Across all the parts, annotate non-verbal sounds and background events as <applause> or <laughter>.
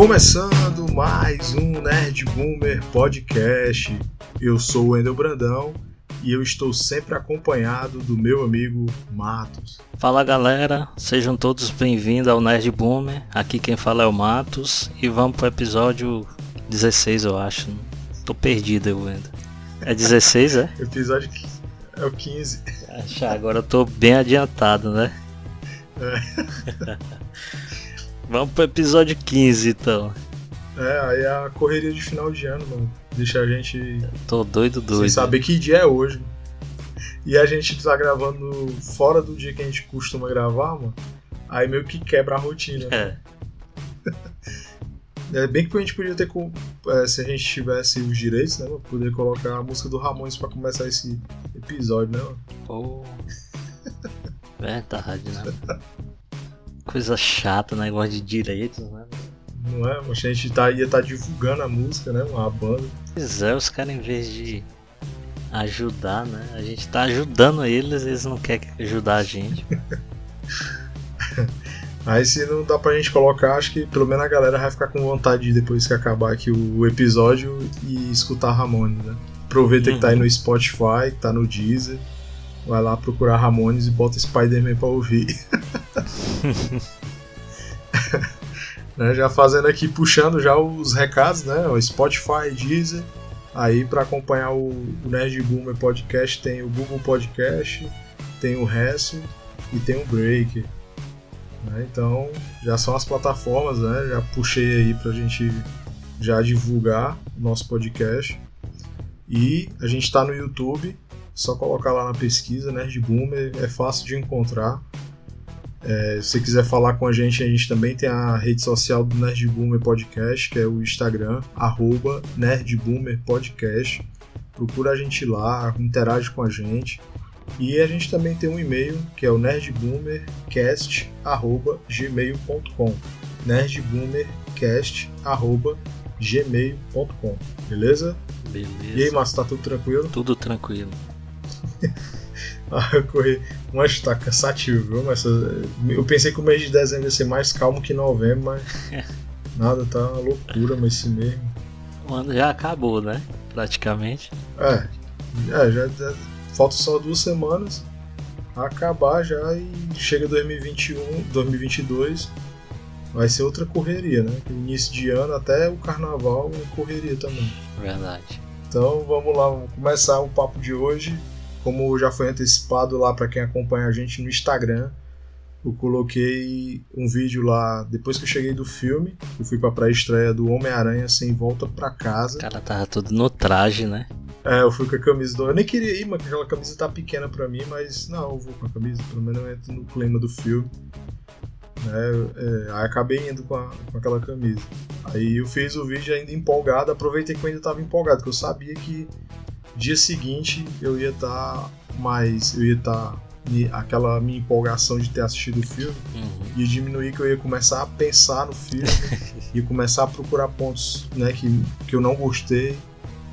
Começando mais um Nerd Boomer Podcast. Eu sou o Wendel Brandão e eu estou sempre acompanhado do meu amigo Matos. Fala galera, sejam todos bem-vindos ao Nerd Boomer. Aqui quem fala é o Matos e vamos pro episódio 16, eu acho. Tô perdido, eu Wendel. É 16, é? <laughs> episódio é o 15. Acha, agora eu tô bem adiantado, né? É. <laughs> Vamos pro episódio 15 então. É, aí é a correria de final de ano, mano. Deixa a gente. Eu tô doido, doido. Sem saber que dia é hoje. E a gente tá gravando fora do dia que a gente costuma gravar, mano. Aí meio que quebra a rotina. É. <laughs> É bem que a gente podia ter, é, se a gente tivesse os direitos, né, poder colocar a música do Ramones pra começar esse episódio, né? Pô. <laughs> Verdade, né? Coisa chata, negócio de direitos, né? Não é? A gente tá, ia estar tá divulgando a música, né? Uma banda. Pois é, os caras em vez de ajudar, né? A gente tá ajudando eles, eles não querem ajudar a gente. <laughs> Aí se não dá pra gente colocar, acho que pelo menos a galera vai ficar com vontade de, depois que acabar aqui o episódio e escutar Ramones, né? Aproveita uhum. que tá aí no Spotify, que tá no Deezer. Vai lá procurar Ramones e bota Spider-Man pra ouvir. <laughs> né, já fazendo aqui, puxando já os recados, né? O Spotify, Deezer. Aí para acompanhar o, o Nerd Boomer Podcast tem o Google Podcast, tem o Resto e tem o Breaker. Né? Então já são as plataformas, né? Já puxei aí pra gente já divulgar o nosso podcast. E a gente está no YouTube, só colocar lá na pesquisa, Nerd Boomer, é fácil de encontrar. É, se você quiser falar com a gente, a gente também tem a rede social do Nerd Boomer Podcast, que é o Instagram, arroba Nerd Boomer Podcast. Procura a gente lá, interage com a gente. E a gente também tem um e-mail que é o nerdboomercast.gmail.com nerdboomercast.gmail.com Beleza? Beleza. E aí, Márcio, tá tudo tranquilo? Tudo tranquilo. <laughs> ah, eu corri. Mas tá cansativo, viu? Mas eu pensei que o mês de dezembro ia ser mais calmo que novembro, mas <laughs> nada, tá uma loucura, mas esse mesmo. O ano já acabou, né? Praticamente. É, é já, já falta só duas semanas a acabar já e chega 2021, 2022 vai ser outra correria, né? Início de ano até o carnaval é correria também. Verdade. Então vamos lá, vamos começar o papo de hoje. Como já foi antecipado lá para quem acompanha a gente no Instagram, eu coloquei um vídeo lá depois que eu cheguei do filme. Eu fui pra pré-estreia do Homem-Aranha sem volta para casa. O cara tava tudo no traje, né? É, eu fui com a camisa do. Eu nem queria ir, mas aquela camisa tá pequena pra mim, mas não, eu vou com a camisa, pelo menos eu entro no clima do filme. É, é, aí acabei indo com, a, com, aquela camisa. Aí eu fiz o vídeo ainda empolgado, aproveitei que eu ainda tava empolgado, porque eu sabia que dia seguinte eu ia estar tá mais. Eu ia estar. Tá, aquela minha empolgação de ter assistido o filme uhum. ia diminuir que eu ia começar a pensar no filme <laughs> e começar a procurar pontos né, que, que eu não gostei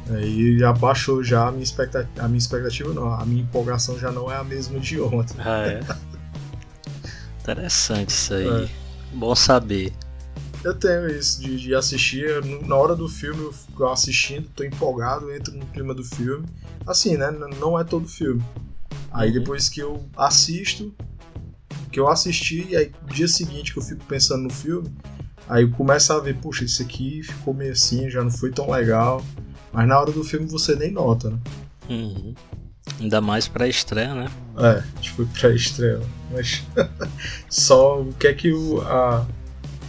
Aí já baixou já a minha expectativa. A minha expectativa não, a minha empolgação já não é a mesma de ontem. Ah, é? <laughs> Interessante isso aí. É. Bom saber. Eu tenho isso de, de, assistir. Na hora do filme, eu assistindo, tô empolgado, entro no clima do filme. Assim, né? Não é todo filme. Aí uhum. depois que eu assisto, que eu assisti, aí no dia seguinte que eu fico pensando no filme, aí eu começo a ver, puxa, isso aqui ficou meio assim, já não foi tão legal. Mas na hora do filme você nem nota, né? Uhum. Ainda mais pra estreia, né? É, a gente foi pra estreia. Mas <laughs> só o que é que o, a,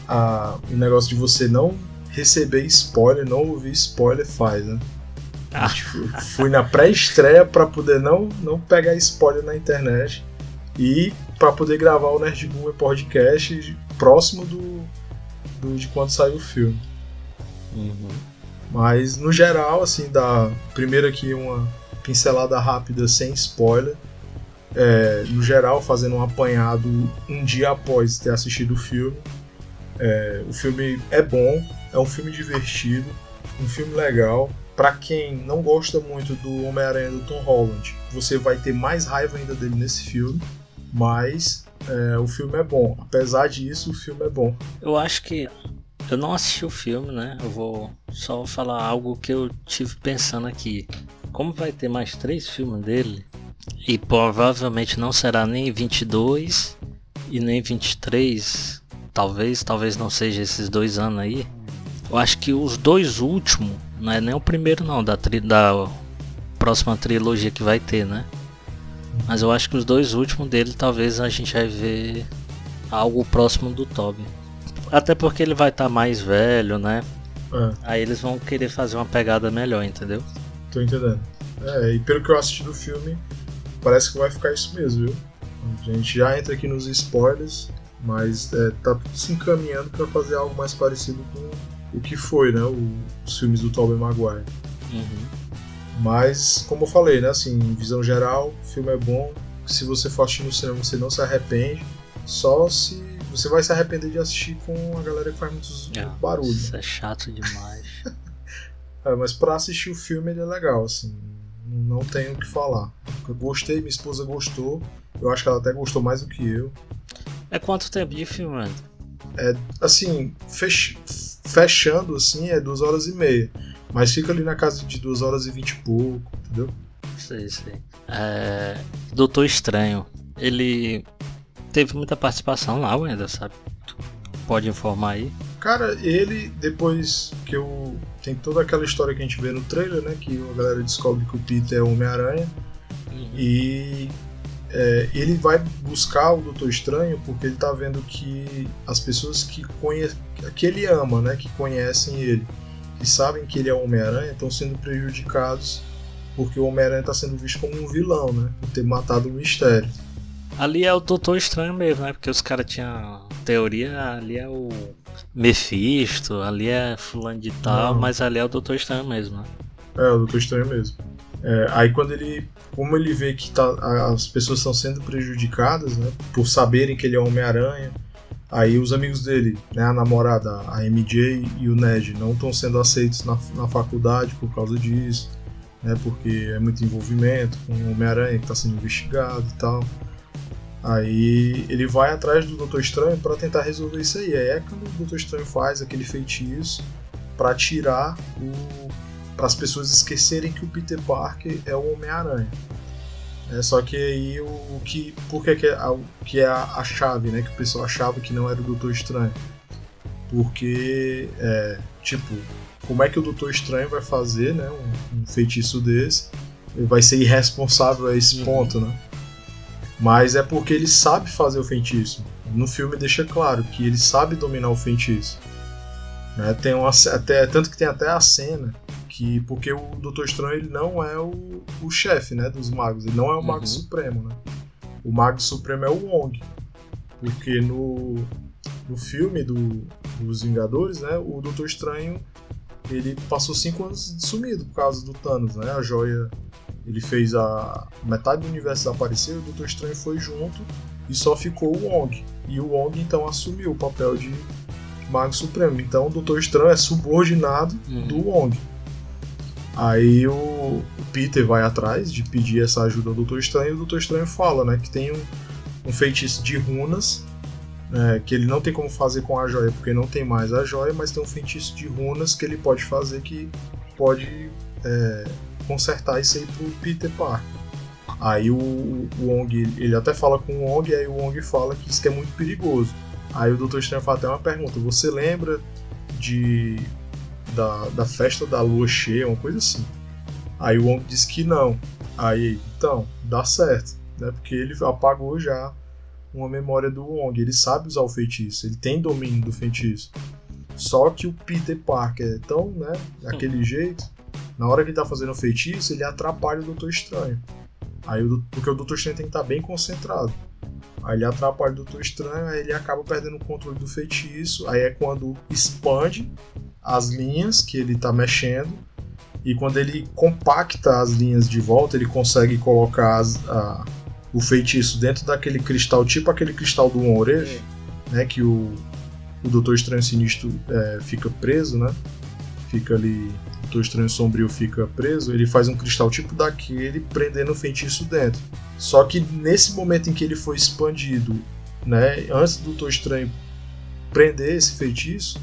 a, o negócio de você não receber spoiler, não ouvir spoiler faz, né? Ah. Fui na pré-estreia para poder não, não pegar spoiler na internet e para poder gravar o Nerd Boomer podcast próximo do, do de quando saiu o filme. Uhum. Mas no geral, assim, da primeiro aqui uma pincelada rápida sem spoiler. É, no geral, fazendo um apanhado um dia após ter assistido o filme. É, o filme é bom, é um filme divertido, um filme legal. Para quem não gosta muito do Homem-Aranha do Tom Holland, você vai ter mais raiva ainda dele nesse filme, mas é, o filme é bom. Apesar disso, o filme é bom. Eu acho que Eu não assisti o filme, né? Eu vou só falar algo que eu tive pensando aqui. Como vai ter mais três filmes dele, e provavelmente não será nem 22 e nem 23, talvez, talvez não seja esses dois anos aí. Eu acho que os dois últimos, não é nem o primeiro não, da, tri, da próxima trilogia que vai ter, né? Mas eu acho que os dois últimos dele talvez a gente vai ver algo próximo do Toby. Até porque ele vai estar tá mais velho, né? É. Aí eles vão querer fazer uma pegada melhor, entendeu? Tô entendendo. É, e pelo que eu assisti do filme, parece que vai ficar isso mesmo, viu? A gente já entra aqui nos spoilers, mas é, tá tudo se encaminhando para fazer algo mais parecido com o que foi, né? Os filmes do Tobey Maguire. Uhum. Mas, como eu falei, né? Assim, visão geral, o filme é bom. Se você for assistir no cinema, você não se arrepende. Só se você vai se arrepender de assistir com a galera que faz muitos é, barulhos. Isso é chato demais. <laughs> é, mas para assistir o filme ele é legal, assim. Não tenho o que falar. Eu gostei, minha esposa gostou. Eu acho que ela até gostou mais do que eu. É quanto tempo de filme, É, assim, fech... fechando, assim, é duas horas e meia. Mas fica ali na casa de duas horas e vinte e pouco, entendeu? Sei, sei. É... Doutor Estranho, ele teve muita participação lá, Wendel, sabe? Pode informar aí. Cara, ele, depois que eu. Tem toda aquela história que a gente vê no trailer, né? Que a galera descobre que o Peter é o Homem-Aranha. Uhum. E é, ele vai buscar o Doutor Estranho porque ele tá vendo que as pessoas que, conhe... que ele ama, né? Que conhecem ele, que sabem que ele é o Homem-Aranha, estão sendo prejudicados porque o Homem-Aranha está sendo visto como um vilão, né? Por ter matado o mistério. Ali é o Doutor Estranho mesmo, né? Porque os caras tinham teoria, ali é o Mephisto, ali é fulano de tal, Não. mas ali é o Doutor Estranho mesmo, né? É, o Doutor Estranho mesmo. É, aí quando ele. Como ele vê que tá, as pessoas estão sendo prejudicadas, né? Por saberem que ele é Homem-Aranha. Aí os amigos dele, né, a namorada, a MJ e o Ned, não estão sendo aceitos na, na faculdade por causa disso, né, porque é muito envolvimento com o Homem-Aranha que está sendo investigado e tal. Aí ele vai atrás do Doutor Estranho para tentar resolver isso aí. É quando o Doutor Estranho faz aquele feitiço para tirar o para as pessoas esquecerem que o Peter Parker é o Homem-Aranha. É, só que aí o, que por que, que é, a, que é a, a, chave, né? Que o pessoal achava que não era o Doutor Estranho. Porque é, tipo, como é que o Doutor Estranho vai fazer, né, um, um feitiço desse? Ele vai ser irresponsável a esse uhum. ponto, né? Mas é porque ele sabe fazer o feitiço. No filme deixa claro que ele sabe dominar o feitiço. Né? Tem uma, até, tanto que tem até a cena que. Porque o Doutor Estranho ele não é o, o chefe né, dos magos, ele não é o Mago uhum. Supremo. Né? O Mago Supremo é o Wong. Porque no, no filme do, dos Vingadores, né, o Doutor Estranho ele passou cinco anos sumido por causa do Thanos, né? A joia ele fez a metade do universo desaparecer, o Doutor Estranho foi junto e só ficou o Wong. E o Wong então assumiu o papel de Mago Supremo. Então o Doutor Estranho é subordinado uhum. do Wong. Aí o, o, Peter vai atrás de pedir essa ajuda ao Doutor Estranho e o Doutor Estranho fala, né, que tem um, um feitiço de runas né, que ele não tem como fazer com a joia porque não tem mais a joia, mas tem um feitiço de runas que ele pode fazer que pode é, consertar isso aí pro Peter Parker. Aí o, o Wong, ele até fala com o Wong, e aí o Wong fala que isso que é muito perigoso. Aí o Doutor Estranho faz até uma pergunta: você lembra de da, da festa da lua cheia, uma coisa assim? Aí o Wong diz que não. Aí, então, dá certo, né? Porque ele apagou já uma memória do Wong, ele sabe usar o feitiço, ele tem domínio do feitiço. Só que o Peter Parker é tão, né, daquele jeito na hora que ele tá fazendo o feitiço, ele atrapalha o Doutor Estranho. Aí porque o Doutor Estranho tem que estar tá bem concentrado. Aí ele atrapalha o Doutor Estranho, aí ele acaba perdendo o controle do feitiço. Aí é quando expande as linhas que ele tá mexendo. E quando ele compacta as linhas de volta, ele consegue colocar as, a, o feitiço dentro daquele cristal, tipo aquele cristal do One é. né? Que o, o Doutor Estranho Sinistro é, fica preso, né? Fica ali Doutor Estranho Sombrio fica preso, ele faz um cristal tipo daquele prendendo o feitiço dentro. Só que nesse momento em que ele foi expandido, né, antes do Doutor Estranho prender esse feitiço,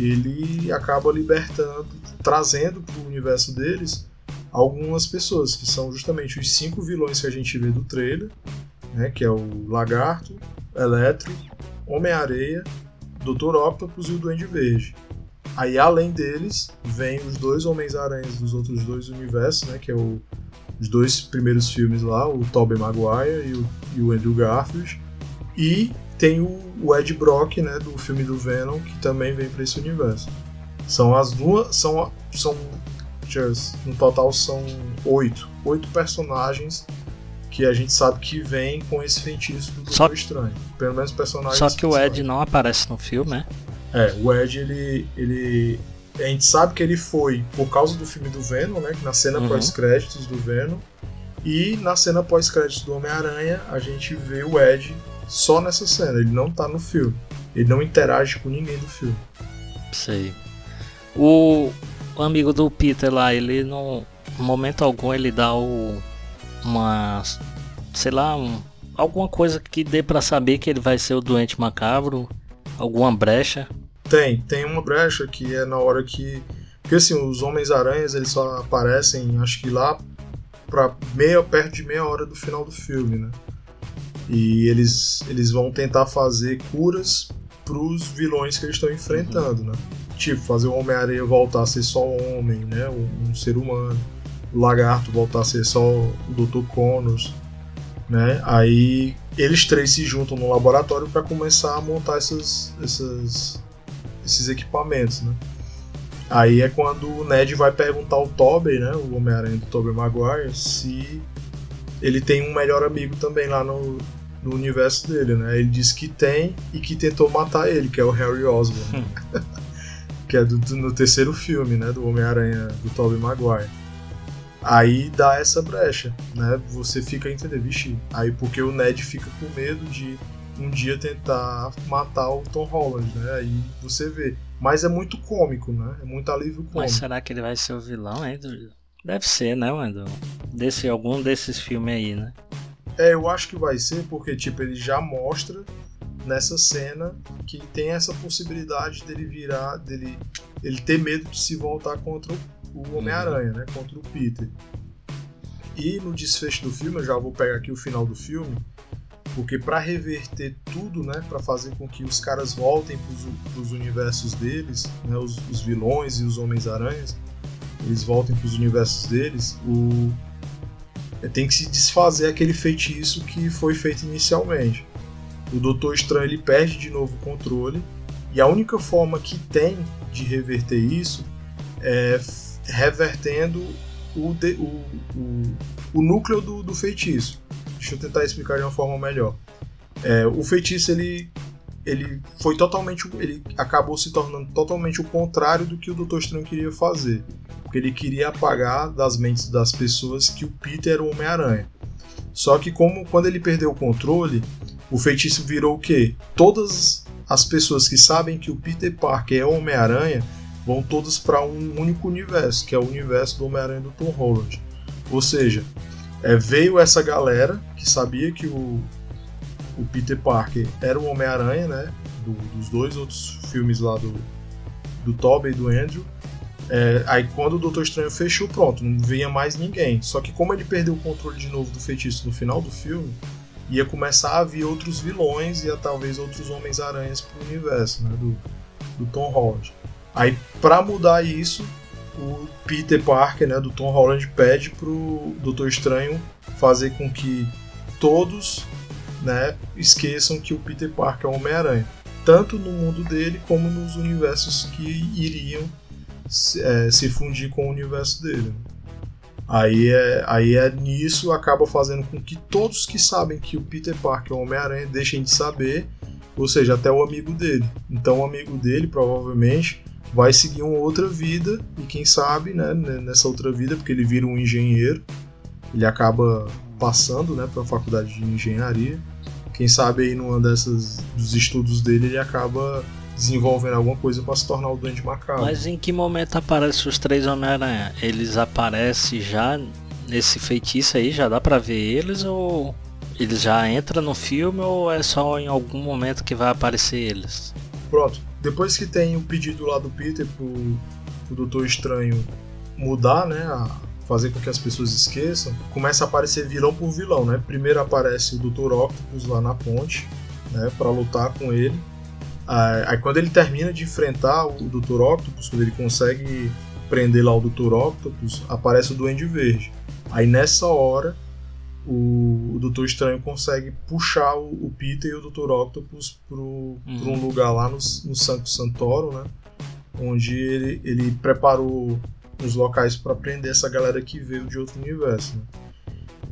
ele acaba libertando, trazendo para o universo deles algumas pessoas, que são justamente os cinco vilões que a gente vê do trailer, né, que é o Lagarto, Eletro, Homem-Areia, Dr. Octopus e o Duende Verde. Aí, além deles, vem os dois Homens-Aranhas dos outros dois universos, né, que é o, os dois primeiros filmes lá, o Tobey Maguire e o, e o Andrew Garfield. E tem o, Ed Brock, né, do filme do Venom, que também vem para esse universo. São as duas, são, são no total são oito, oito personagens que a gente sabe que vem com esse feitiço do Doutor Estranho. Pelo menos personagens. Só que o Ed não aparece no filme, né? É, o Ed ele, ele a gente sabe que ele foi por causa do filme do Venom, né? Na cena uhum. pós-créditos do Venom. E na cena pós-créditos do Homem-Aranha, a gente vê o Ed só nessa cena. Ele não tá no filme. Ele não interage com ninguém do filme. Sei. O, o amigo do Peter lá, ele não. No momento algum ele dá o. Uma. Sei lá, um, alguma coisa que dê para saber que ele vai ser o doente macabro. Alguma brecha. Tem, tem uma brecha que é na hora que. Porque assim, os Homens-Aranhas eles só aparecem, acho que lá pra meia, perto de meia hora do final do filme, né? E eles, eles vão tentar fazer curas pros vilões que eles estão enfrentando, uhum. né? Tipo, fazer o Homem-Aranha voltar a ser só homem, né? Um, um, ser humano. O Lagarto voltar a ser só o Dr. Connors, né? Aí eles três se juntam no laboratório para começar a montar essas, essas, esses equipamentos, né? Aí é quando o Ned vai perguntar ao Tobey, né, o Homem-Aranha do Tobey Maguire, se ele tem um melhor amigo também lá no, no universo dele, né? Ele diz que tem e que tentou matar ele, que é o Harry Osborn. <laughs> que é do, do, no terceiro filme, né, do Homem-Aranha do Tobey Maguire. Aí dá essa brecha, né? Você fica a entender, vixe, aí porque o Ned fica com medo de um dia tentar matar o Tom Holland, né? Aí você vê. Mas é muito cômico, né? É muito alívio cômico. Mas será que ele vai ser o vilão, hein? Deve ser, né, Wendel? Desse, algum desses filmes aí, né? É, eu acho que vai ser porque, tipo, ele já mostra nessa cena que tem essa possibilidade dele virar, dele ele ter medo de se voltar contra o Homem-Aranha, né? Contra o Peter. E no desfecho do filme, eu já vou pegar aqui o final do filme, porque para reverter tudo, né, para fazer com que os caras voltem para os universos deles, né, os, os vilões e os Homens-Aranhas, eles voltem para os universos deles, o tem que se desfazer aquele feitiço que foi feito inicialmente. O Doutor Estranho ele perde de novo o controle e a única forma que tem de reverter isso é revertendo o, de, o, o, o núcleo do, do, feitiço. Deixa eu tentar explicar de uma forma melhor. É, o feitiço ele, ele foi totalmente ele acabou se tornando totalmente o contrário do que o Doutor Estranho queria fazer, porque ele queria apagar das mentes das pessoas que o Peter era o Homem-Aranha. Só que como quando ele perdeu o controle, o feitiço virou o quê? Todas as pessoas que sabem que o Peter Parker é o Homem-Aranha vão todas para um único universo, que é o universo do Homem-Aranha do Tom Holland. Ou seja, é, veio essa galera que sabia que o, o Peter Parker era o Homem-Aranha, né? Do, dos dois outros filmes lá do, do Tobey e do Andrew. É, aí quando o Doutor Estranho fechou, pronto, não vinha mais ninguém. Só que como ele perdeu o controle de novo do feitiço no final do filme, ia começar a vir outros vilões e talvez outros Homens-Aranhas pro universo, né? Do, do Tom Holland. Aí, para mudar isso, o Peter Parker, né, do Tom Holland, pede pro Doutor Estranho fazer com que todos, né, esqueçam que o Peter Parker é o Homem-Aranha, tanto no mundo dele como nos universos que iriam é, se fundir com o universo dele. Aí é, aí é nisso acaba fazendo com que todos que sabem que o Peter Parker é o Homem-Aranha deixem de saber, ou seja, até o amigo dele. Então o amigo dele provavelmente vai seguir uma outra vida e quem sabe, né, nessa outra vida, porque ele vira um engenheiro, ele acaba passando, né, para a faculdade de engenharia. Quem sabe aí numa dessas dos estudos dele ele acaba desenvolvendo alguma coisa para se tornar o Duende Macabro. Mas em que momento aparecem os três Homem-Aranha? Eles aparecem já nesse feitiço aí? Já dá para ver eles ou eles já entram no filme ou é só em algum momento que vai aparecer eles? Pronto. Depois que tem o pedido lá do Peter pro, pro Doutor Estranho mudar, né? A, fazer com que as pessoas esqueçam, começa a aparecer vilão por vilão, né? Primeiro aparece o Dr. Octopus lá na ponte, né? Para lutar com ele. Aí quando ele termina de enfrentar o Dr. Octopus, quando ele consegue prender lá o Dr. Octopus, aparece o Duende Verde. Aí nessa hora o, o Doutor Estranho consegue puxar o, o, Peter e o Dr. Octopus pro, uhum. um lugar lá no, no Santo Santoro, né? Onde ele, ele preparou os locais para prender essa galera que veio de outro universo. Né?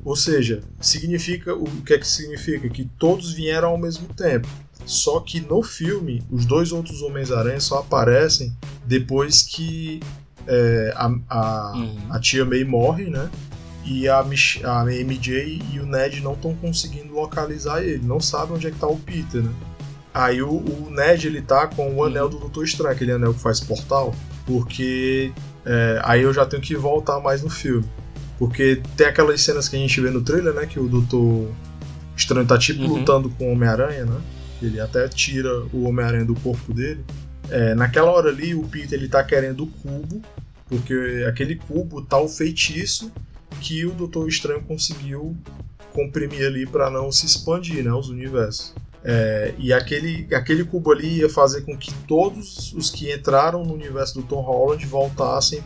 Ou seja, significa o que é que significa? Que todos vieram ao mesmo tempo. Só que no filme, os dois outros Homens-Aranha só aparecem depois que é, a, a, uhum. a, tia May morre, né? E a, a MJ e o Ned não estão conseguindo localizar ele, não sabem onde é que tá o Peter, né? Aí o, o Ned ele tá com o anel do Doutor Estranho, aquele anel que faz portal, porque é, aí eu já tenho que voltar mais no filme. Porque tem aquelas cenas que a gente vê no trailer, né? Que o Doutor Estranho tá tipo uhum. lutando com o Homem-Aranha, né? Ele até tira o Homem-Aranha do corpo dele. É, naquela hora ali, o Peter ele tá querendo o cubo, porque aquele cubo tá o feitiço que o Doutor Estranho conseguiu comprimir ali para não se expandir, né? Os universos. É, e aquele, aquele cubo ali ia fazer com que todos os que entraram no universo do Tom Holland voltassem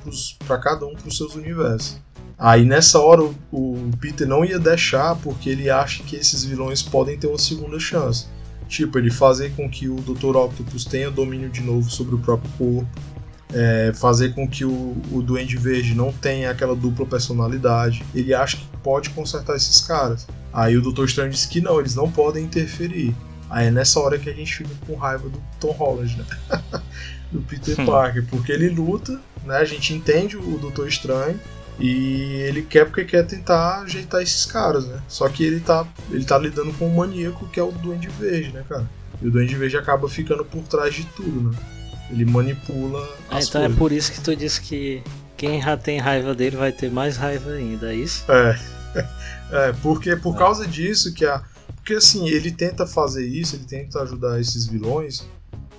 para cada um para os seus universos. Aí nessa hora o, o, Peter não ia deixar porque ele acha que esses vilões podem ter uma segunda chance. Tipo, ele fazer com que o Dr. Octopus tenha domínio de novo sobre o próprio corpo, é, fazer com que o, o Duende Verde não tenha aquela dupla personalidade. Ele acha que pode consertar esses caras. Aí o Doutor Estranho disse que não, eles não podem interferir. Aí é nessa hora que a gente fica com raiva do Tom Holland, né? <laughs> do Peter hum. Parker, porque ele luta, né? A gente entende o Doutor Estranho e ele quer porque quer tentar ajeitar esses caras, né? Só que ele tá, ele tá lidando com um maníaco que é o Duende Verde, né, cara? E o Duende Verde acaba ficando por trás de tudo, né? Ele manipula é, as Então é coisas. é por isso que tu disse que quem já tem raiva dele vai ter mais raiva ainda, é isso? É. <laughs> É, porque por é. causa disso que a, porque assim, ele tenta fazer isso, ele tenta ajudar esses vilões,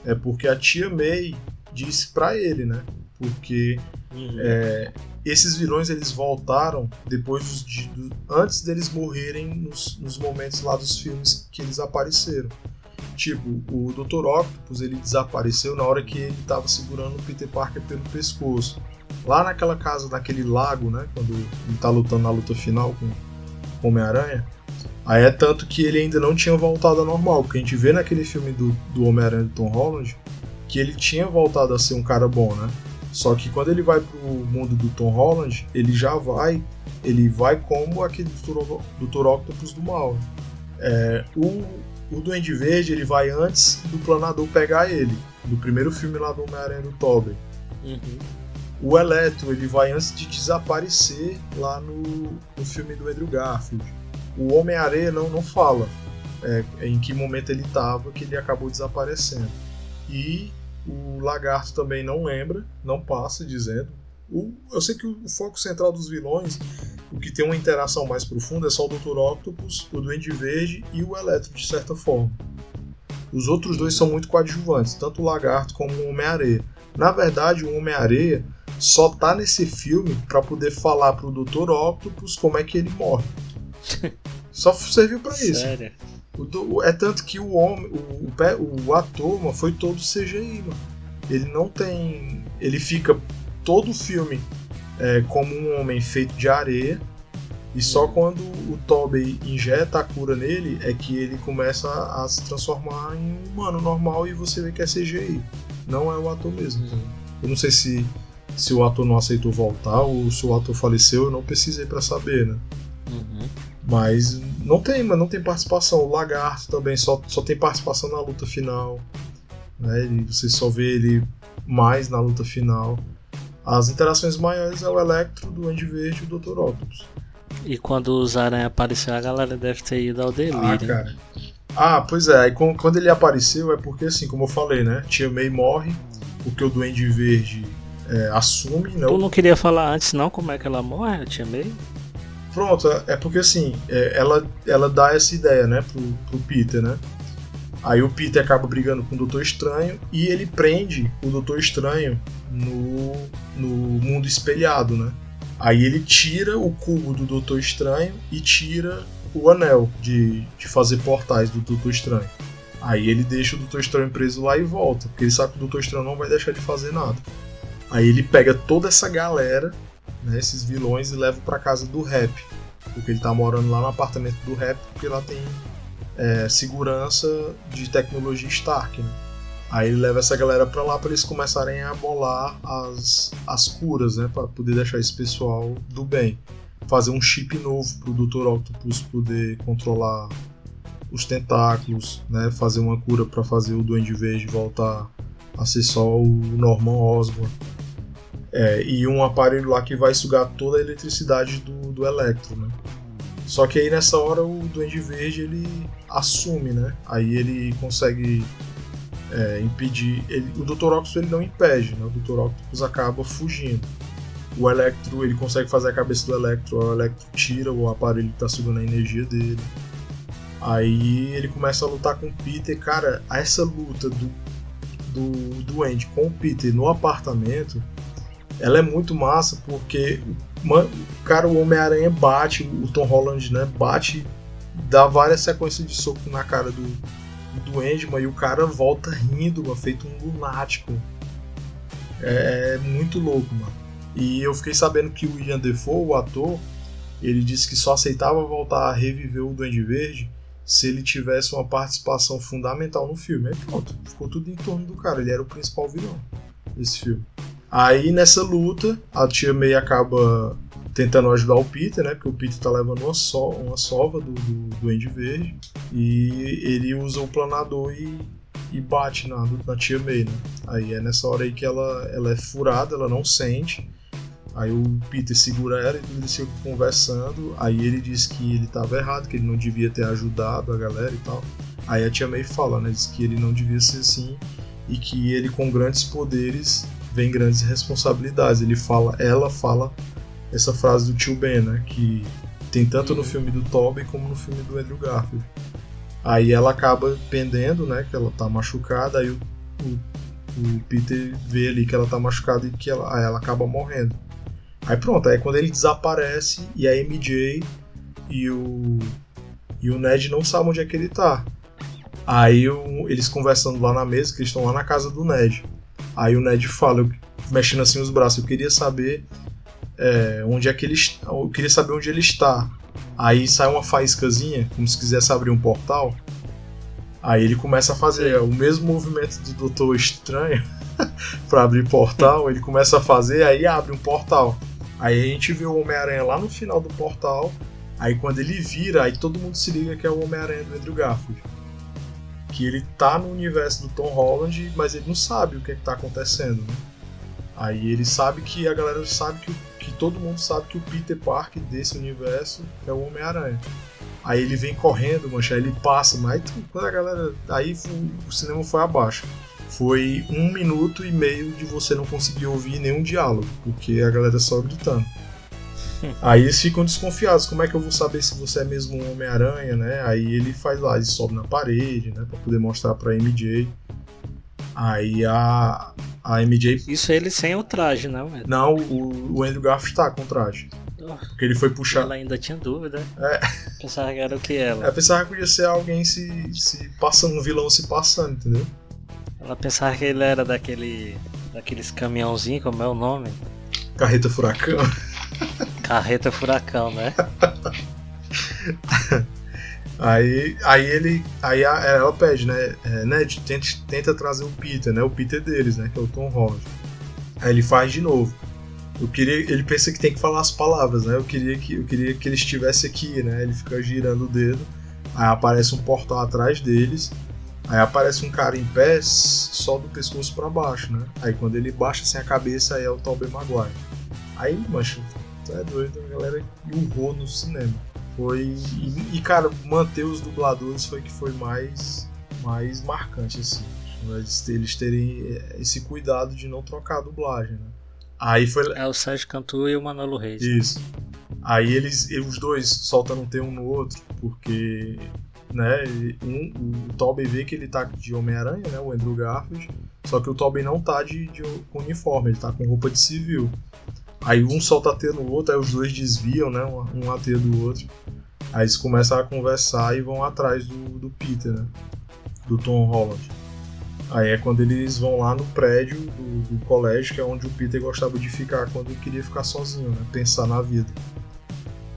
é porque a tia May disse para ele, né? Porque uhum. é, esses vilões eles voltaram depois de, do, antes deles morrerem nos, nos, momentos lá dos filmes que eles apareceram. Tipo, o Dr. Octopus ele desapareceu na hora que ele estava segurando o Peter Parker pelo pescoço. Lá naquela casa, naquele lago, né? Quando ele tá lutando na luta final com Homem-Aranha Aí é tanto que ele ainda não tinha voltado ao normal, porque a gente vê naquele filme do, do Homem-Aranha do Tom Holland que ele tinha voltado a ser um cara bom, né? Só que quando ele vai pro mundo do Tom Holland, ele já vai, ele vai como aquele Dr. Octopus do mal. É, o, o Duende Verde ele vai antes do Planador pegar ele, no primeiro filme lá do Homem-Aranha do Tobey. Uhum. O Eletro ele vai antes de desaparecer lá no, no filme do Andrew Garfield o Homem-Aranha não, não fala é, em que momento ele estava que ele acabou desaparecendo. E o Lagarto também não lembra, não passa dizendo. O, eu sei que o, foco central dos vilões, o que tem uma interação mais profunda, é só o Dr. Octopus, o Duende Verde e o Eletro, de certa forma. Os outros dois são muito coadjuvantes, tanto o Lagarto como o Homem-Areia. Na verdade, o Homem-Areia só tá nesse filme para poder falar pro Dr. Octopus como é que ele morre. <laughs> Só serviu para isso. Sério? O, é tanto que o homem, o, o, o ator, mano, foi todo CGI, mano. Ele não tem. Ele fica todo o filme é, como um homem feito de areia. E só uhum. quando o Tobey injeta a cura nele é que ele começa a, a, se transformar em um humano normal e você vê que é CGI. Não é o ator mesmo. Uhum. Eu não sei se, se o ator não aceitou voltar ou se o ator faleceu, eu não precisei para saber, né? Uhum. Mas não tem, mas não tem participação. O Lagarto também só, só tem participação na luta final. Né? E você só vê ele mais na luta final. As interações maiores é o Electro, do Andy Verde e o Dr. Octopus. E quando os aranha apareceu, a galera deve ter ido ao delírio. Ah, cara. Ah, pois é. E quando ele apareceu é porque, assim, como eu falei, né? Tia May morre, porque o Duende Verde é, assume, né? Tu não queria falar antes, não, como é que ela morre, a Tia May? Pronto, é porque assim, é, ela, ela dá essa ideia, né, pro, pro Peter, né? Aí o Peter acaba brigando com o Doutor Estranho e ele prende o Doutor Estranho no, no mundo espelhado, né? Aí ele tira o cubo do Doutor Estranho e tira o anel de, de fazer portais do Doutor Estranho. Aí ele deixa o Doutor Estranho preso lá e volta, porque ele sabe que o Doutor Estranho não vai deixar de fazer nada. Aí ele pega toda essa galera, né, esses vilões, e leva para casa do Rap, porque ele tá morando lá no apartamento do Rap, porque lá tem é, segurança de tecnologia Stark. Né? Aí ele leva essa galera para lá para eles começarem a bolar as, as curas, né, para poder deixar esse pessoal do bem. Fazer um chip novo pro Dr. Octopus poder controlar os tentáculos, né, fazer uma cura para fazer o Duende Verde voltar a ser só o Norman Osborn. É, e um aparelho lá que vai sugar toda a eletricidade do, do Electro, né? Só que aí nessa hora o Duende Verde ele assume, né? Aí ele consegue é, impedir. Ele, o Dr. Octopus ele não impede, né? O Dr. Octopus acaba fugindo. O Electro ele consegue fazer a cabeça do Electro, o Electro tira o aparelho que está sugando a energia dele. Aí ele começa a lutar com o Peter. Cara, essa luta do, do, Andy com o Peter no apartamento ela é muito massa porque cara, o Homem-Aranha bate, o Tom Holland, né, bate, dá várias sequências de soco na cara do, do Endman e o cara volta rindo, mano, feito um lunático. É, é muito louco, mano. E eu fiquei sabendo que o Ian Defoe, o ator, ele disse que só aceitava voltar a reviver o Duende Verde se ele tivesse uma participação fundamental no filme. Aí pronto, ficou tudo em torno do cara, ele era o principal vilão desse filme. Aí nessa luta, a tia May acaba tentando ajudar o Peter, né? Porque o Peter tá levando uma, so uma sova do, do Duende Verde. E ele usa o planador e, e bate na, na tia May, né? Aí é nessa hora aí que ela, ela é furada, ela não sente. Aí o Peter segura ela e eles ficam conversando. Aí ele diz que ele estava errado, que ele não devia ter ajudado a galera e tal. Aí a tia May fala, né? Diz que ele não devia ser assim e que ele com grandes poderes vem grandes responsabilidades. Ele fala, ela fala essa frase do tio Ben, né? Que tem tanto no filme do Tobey como no filme do Andrew Garfield. Aí ela acaba pendendo, né? Que ela tá machucada, aí o, o, o Peter vê ali que ela tá machucada e que ela, ela acaba morrendo. Aí pronto, aí quando ele desaparece e a MJ e o, e o Ned não sabem onde é que ele tá. Aí o, eles conversando lá na mesa, que eles estão lá na casa do Ned. Aí o Ned fala, eu, mexendo assim os braços, eu queria saber é, onde é que ele Eu queria saber onde ele está. Aí sai uma faíscazinha, como se quisesse abrir um portal. Aí ele começa a fazer o mesmo movimento do Doutor Estranho <laughs> para abrir portal. Ele começa a fazer, aí abre um portal. Aí a gente vê o Homem-Aranha lá no final do portal. Aí quando ele vira, aí todo mundo se liga que é o Homem-Aranha do Andrew Garfield que ele tá no universo do Tom Holland, mas ele não sabe o que, é que tá acontecendo, né? Aí ele sabe que a galera sabe que, que todo mundo sabe que o Peter Parker desse universo é o Homem-Aranha. Aí ele vem correndo, mancha, ele passa, mas quando a galera. Aí o cinema foi abaixo. Foi um minuto e meio de você não conseguir ouvir nenhum diálogo, porque a galera só gritando. Aí eles ficam desconfiados, como é que eu vou saber se você é mesmo um Homem-Aranha, né? Aí ele faz lá, ele sobe na parede, né? Pra poder mostrar pra MJ. Aí a, a MJ. Isso é ele sem o traje, não, velho? Não, o, o Andrew Garfield tá com o traje. Porque ele foi puxar. Ela ainda tinha dúvida. É. Pensava que era o que ela. É, pensava que podia ser alguém se, se passando, um vilão se passando, entendeu? Ela pensava que ele era daquele. daqueles caminhãozinhos, como é o nome? Carreta Furacão. <laughs> Carreta Furacão, né? <laughs> aí, aí ele. Aí a, ela pede, né? É, Ned, tenta, tenta trazer o Peter, né? O Peter deles, né? Que é o Tom Holland. Aí ele faz de novo. Eu queria, ele pensa que tem que falar as palavras, né? Eu queria que, eu queria que ele estivesse aqui, né? Ele fica girando o dedo. Aí aparece um portal atrás deles. Aí aparece um cara em pé, só do pescoço para baixo, né? Aí quando ele baixa assim a cabeça, aí é o Tobey Maguire. Aí, mancho, tu é doido, a galera urrou no cinema. Foi. E, e, cara, manter os dubladores foi que foi mais, mais marcante, assim. Eles, eles terem esse cuidado de não trocar a dublagem, né? Aí foi. É o Sérgio Cantu e o Manolo Reis. Isso. Aí eles, os dois soltando um T um no outro, porque né? Um, o Tobey vê que ele tá de Homem-Aranha, né? O Andrew Garfield. Só que o Tobey não tá de, de com uniforme, ele tá com roupa de civil. Aí um solta teia no outro, aí os dois desviam, né? Um, a teia do outro. Aí eles começam a conversar e vão atrás do, do Peter, né? Do Tom Holland. Aí é quando eles vão lá no prédio do, do, colégio, que é onde o Peter gostava de ficar quando queria ficar sozinho, né? Pensar na vida.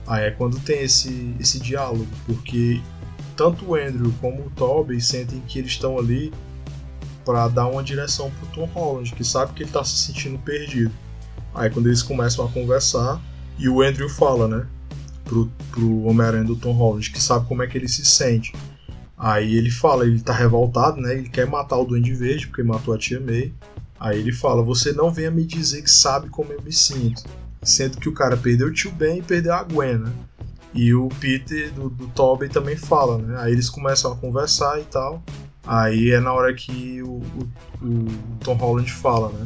Aí é quando tem esse, esse diálogo, porque tanto o Andrew como o Toby sentem que eles estão ali para dar uma direção pro Tom Holland, que sabe que ele tá se sentindo perdido. Aí quando eles começam a conversar, e o Andrew fala, né, pro, pro Homem-Aranha do Tom Holland, que sabe como é que ele se sente. Aí ele fala, ele tá revoltado, né, ele quer matar o Duende Verde, porque matou a tia May. Aí ele fala, você não venha me dizer que sabe como eu me sinto. Sendo que o cara perdeu o tio Ben e perdeu a Gwen, né? E o Peter do, do Tobey também fala, né? Aí eles começam a conversar e tal. Aí é na hora que o, o, o Tom Holland fala, né?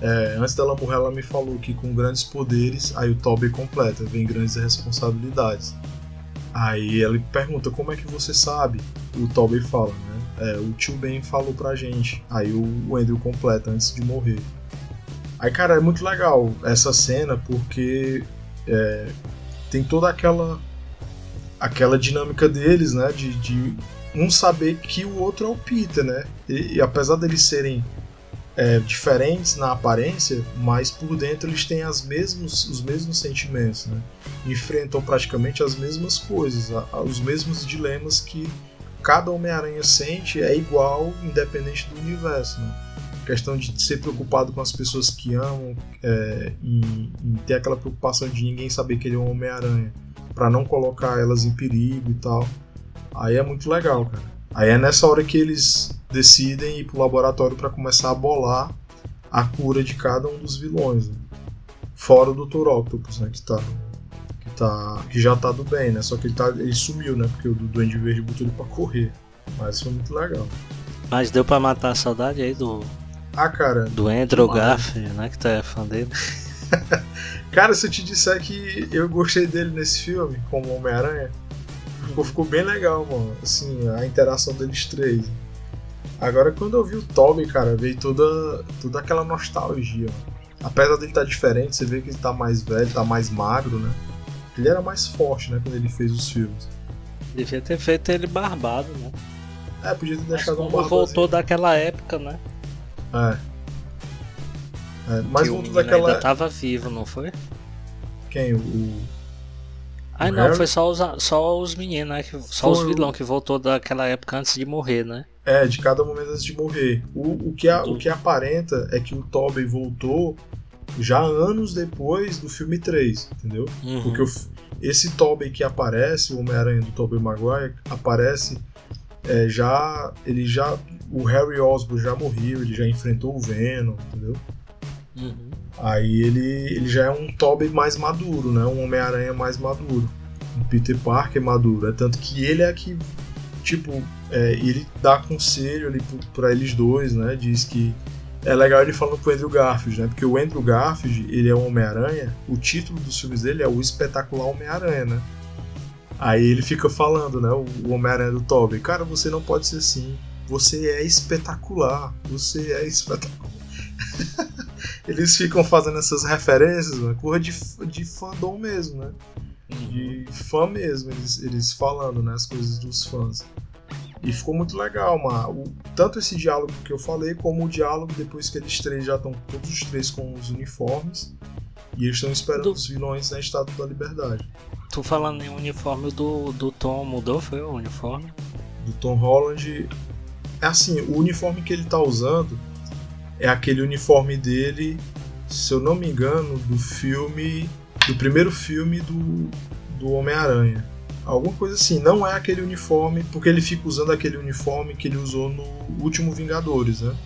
É, antes dela morrer, ela me falou que com grandes poderes, aí o Tobey completa, vem grandes responsabilidades. Aí ele pergunta, como é que você sabe? O Tobey fala, né? É, o tio Ben falou pra gente. Aí o Andrew completa antes de morrer. Aí, cara, é muito legal essa cena porque é, tem toda aquela aquela dinâmica deles, né? De, de um saber que o outro é o Peter, né? E, e apesar deles serem é, diferentes na aparência, mas por dentro eles têm as mesmos, os mesmos sentimentos, né? Enfrentam praticamente as mesmas coisas, a, os mesmos dilemas que cada Homem-Aranha sente é igual, independente do universo, né? questão de ser preocupado com as pessoas que amam, é, ter aquela preocupação de ninguém saber que ele é um Homem-Aranha, para não colocar elas em perigo e tal. Aí é muito legal, cara. Aí é nessa hora que eles decidem ir pro laboratório para começar a bolar a cura de cada um dos vilões. Né? Fora o Dr. Octopus, né, que tá que tá que já tá do bem, né? Só que ele tá ele sumiu, né? Porque o Duende Verde botou ele para correr. Mas foi muito legal. Mas deu para matar a saudade aí do ah, cara. Do Andrew Garfield, né? Que é fã dele. <laughs> cara, se eu te disser que eu gostei dele nesse filme, como Homem-Aranha, ficou, ficou, bem legal, mano. Assim, a interação deles três. Agora, quando eu vi o Toby, cara, veio toda, toda aquela nostalgia. Apesar dele estar tá diferente, você vê que ele tá mais velho, tá mais magro, né? Ele era mais forte, né, quando ele fez os filmes. Devia ter feito ele barbado, né? É, podia ter deixado Mas um como voltou daquela época, né? É. é mas voltou daquela. ainda tava vivo, não foi? Quem? O. Ah, não, Harry? foi só os, só os meninos, né? Só foi os vilão que voltou daquela época antes de morrer, né? É, de cada momento antes de morrer. O, o, que, a, o que aparenta é que o Tobey voltou já anos depois do filme 3, entendeu? Uhum. Porque o, esse Tobey que aparece, o Homem-Aranha do Tobey Maguire, aparece é, já. Ele já o Harry Osborn já morreu, ele já enfrentou o Venom, entendeu? Uhum. Aí ele, ele já é um Tobey mais maduro, né? Um Homem-Aranha mais maduro. Um Peter Parker maduro. É tanto que ele é que, tipo, é, ele dá conselho ali para eles dois, né? Diz que é legal ele falando pro Andrew Garfield, né? Porque o Andrew Garfield, ele é um Homem-Aranha, o título dos filmes dele é o Espetacular Homem-Aranha, né? Aí ele fica falando, né? O Homem-Aranha do Tobey, cara, você não pode ser assim. Você é espetacular. Você é espetacular. <laughs> Eles ficam fazendo essas referências, uma coisa de, de fandom mesmo, né? Uhum. De fã mesmo, eles, eles falando, né? As coisas dos fãs. E ficou muito legal, mano. O, tanto esse diálogo que eu falei, como o diálogo depois que eles três já estão todos os três com os uniformes. E eles estão esperando do... os vilões na Estátua da Liberdade. Tu falando em uniforme do, do Tom, mudou foi o uniforme? Do Tom Holland, é assim, o uniforme que ele tá usando é aquele uniforme dele, se eu não me engano, do filme. Do primeiro filme do, do Homem-Aranha. Alguma coisa assim, não é aquele uniforme, porque ele fica usando aquele uniforme que ele usou no último Vingadores, né?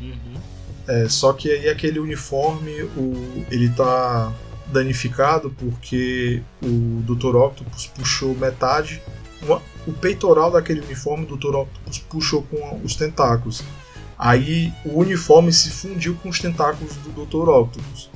Uhum. É, só que aí aquele uniforme, o, ele tá danificado porque o Dr. Octopus puxou metade, uma, o peitoral daquele uniforme do Dr. Octopus puxou com os tentáculos. Aí o uniforme se fundiu com os tentáculos do Dr. Octopus.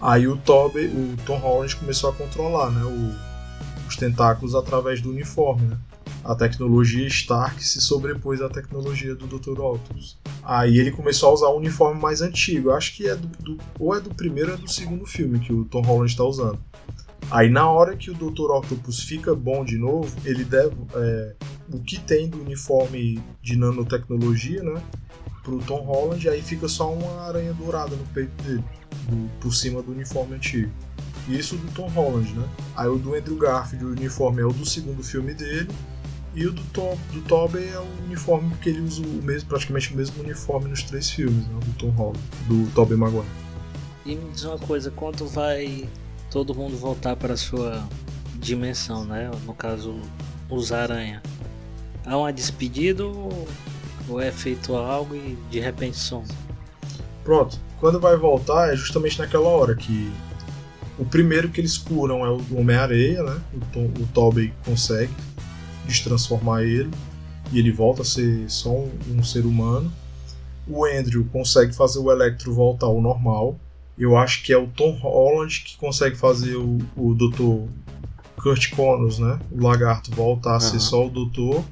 Aí o Toby, o Tom Holland começou a controlar, né, o, os tentáculos através do uniforme, né? a tecnologia Stark se sobrepôs à tecnologia do Dr. Octopus. Aí ele começou a usar o uniforme mais antigo. Acho que é do, do, ou é do primeiro ou é do segundo filme que o Tom Holland está usando. Aí na hora que o Dr. Octopus fica bom de novo, ele deve. É, o que tem do uniforme de nanotecnologia, né? Pro Tom Holland, aí fica só uma aranha dourada no peito dele, do, por cima do uniforme antigo. Isso do Tom Holland, né? Aí o do Andrew Garfield, o uniforme é o do segundo filme dele, e o do, Tom, do Tobey é o uniforme porque ele usa o mesmo, praticamente o mesmo uniforme nos três filmes, né? Do Tom Holland, do Tobey Maguire. E me diz uma coisa, quando vai todo mundo voltar para sua dimensão, né? No caso, os aranha. Há uma despedida ou é feito algo e de repente some? Pronto. Quando vai voltar é justamente naquela hora que o primeiro que eles curam é o Homem-Areia, né? O, Tom, o Tobey consegue destransformar ele e ele volta a ser só um, um ser humano. O Andrew consegue fazer o Electro voltar ao normal. Eu acho que é o Tom Holland que consegue fazer o, o Dr. Kurt Connors, né? O lagarto voltar a ser só o Doutor.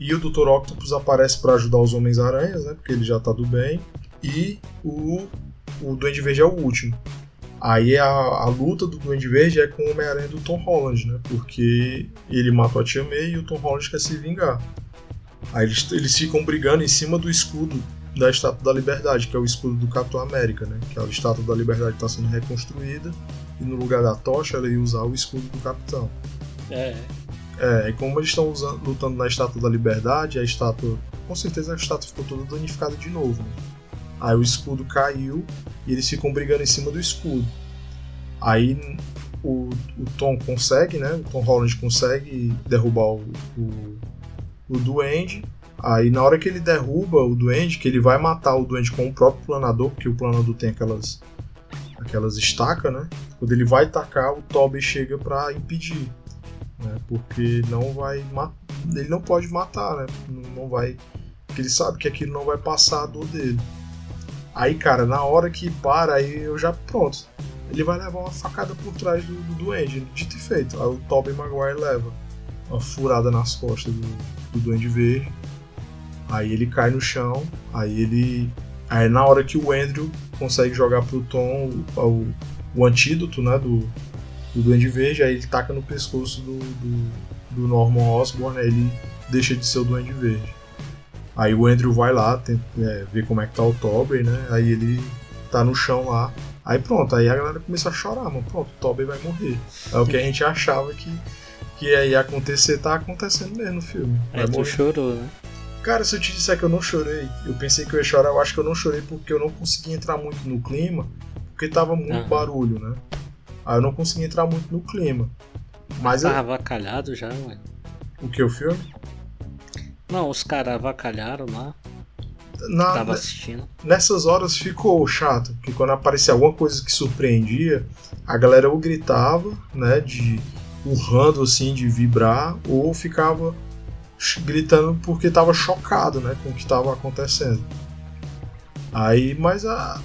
E o Dr. Octopus aparece para ajudar os Homens-Aranhas, né? Porque ele já tá do bem. E o, o Duende Verde é o último. Aí a, a luta do Duende Verde é com o Homem-Aranha do Tom Holland, né? Porque ele matou a Tia May e o Tom Holland quer se vingar. Aí eles, eles ficam brigando em cima do escudo da Estátua da Liberdade, que é o escudo do Capitão América, né? Que a Estátua da Liberdade está sendo reconstruída e no lugar da tocha ela ia usar o escudo do Capitão. É. É, e como eles estão lutando na Estátua da Liberdade, a estátua. Com certeza a estátua ficou toda danificada de novo. Né? Aí o escudo caiu e eles ficam brigando em cima do escudo. Aí o, o Tom consegue, né? O Tom Holland consegue derrubar o, o, o Duende. Aí na hora que ele derruba o Duende, que ele vai matar o Duende com o próprio planador, porque o planador tem aquelas aquelas estacas, né? Quando ele vai tacar, o Toby chega para impedir, né? Porque não vai ele não pode matar, né? Não vai, porque ele sabe que aquilo não vai passar a dor dele. Aí, cara, na hora que para, aí eu já. Pronto. Ele vai levar uma facada por trás do, do Duende, dito e feito. Aí o Tobey Maguire leva uma furada nas costas do, do Duende Verde. Aí ele cai no chão. Aí ele. Aí na hora que o Andrew consegue jogar pro Tom o, o, o antídoto, né? Do, do Duende Verde, aí ele taca no pescoço do, do, do Norman Osborn, aí ele deixa de ser o Duende Verde. Aí o Andrew vai lá, tenta, é, ver como é que tá o Tobey, né? Aí ele tá no chão lá. Aí pronto, aí a galera começa a chorar, mano. Pronto, o Tobey vai morrer. É o que a gente achava que, que ia acontecer, tá acontecendo mesmo no filme. Vai aí tu chorou, né? Cara, se eu te disser que eu não chorei, eu pensei que eu ia chorar, eu acho que eu não chorei porque eu não consegui entrar muito no clima, porque tava muito uhum. barulho, né? Aí eu não consegui entrar muito no clima. Mas tava eu... avacalhado já, ué. O que, o filme? Não, os caras avacalharam lá. Na, tava assistindo. Nessas horas ficou chato, porque quando aparecia alguma coisa que surpreendia, a galera ou gritava, né, de urrando assim, de vibrar, ou ficava gritando porque tava chocado, né, com o que tava acontecendo. Aí, mas a,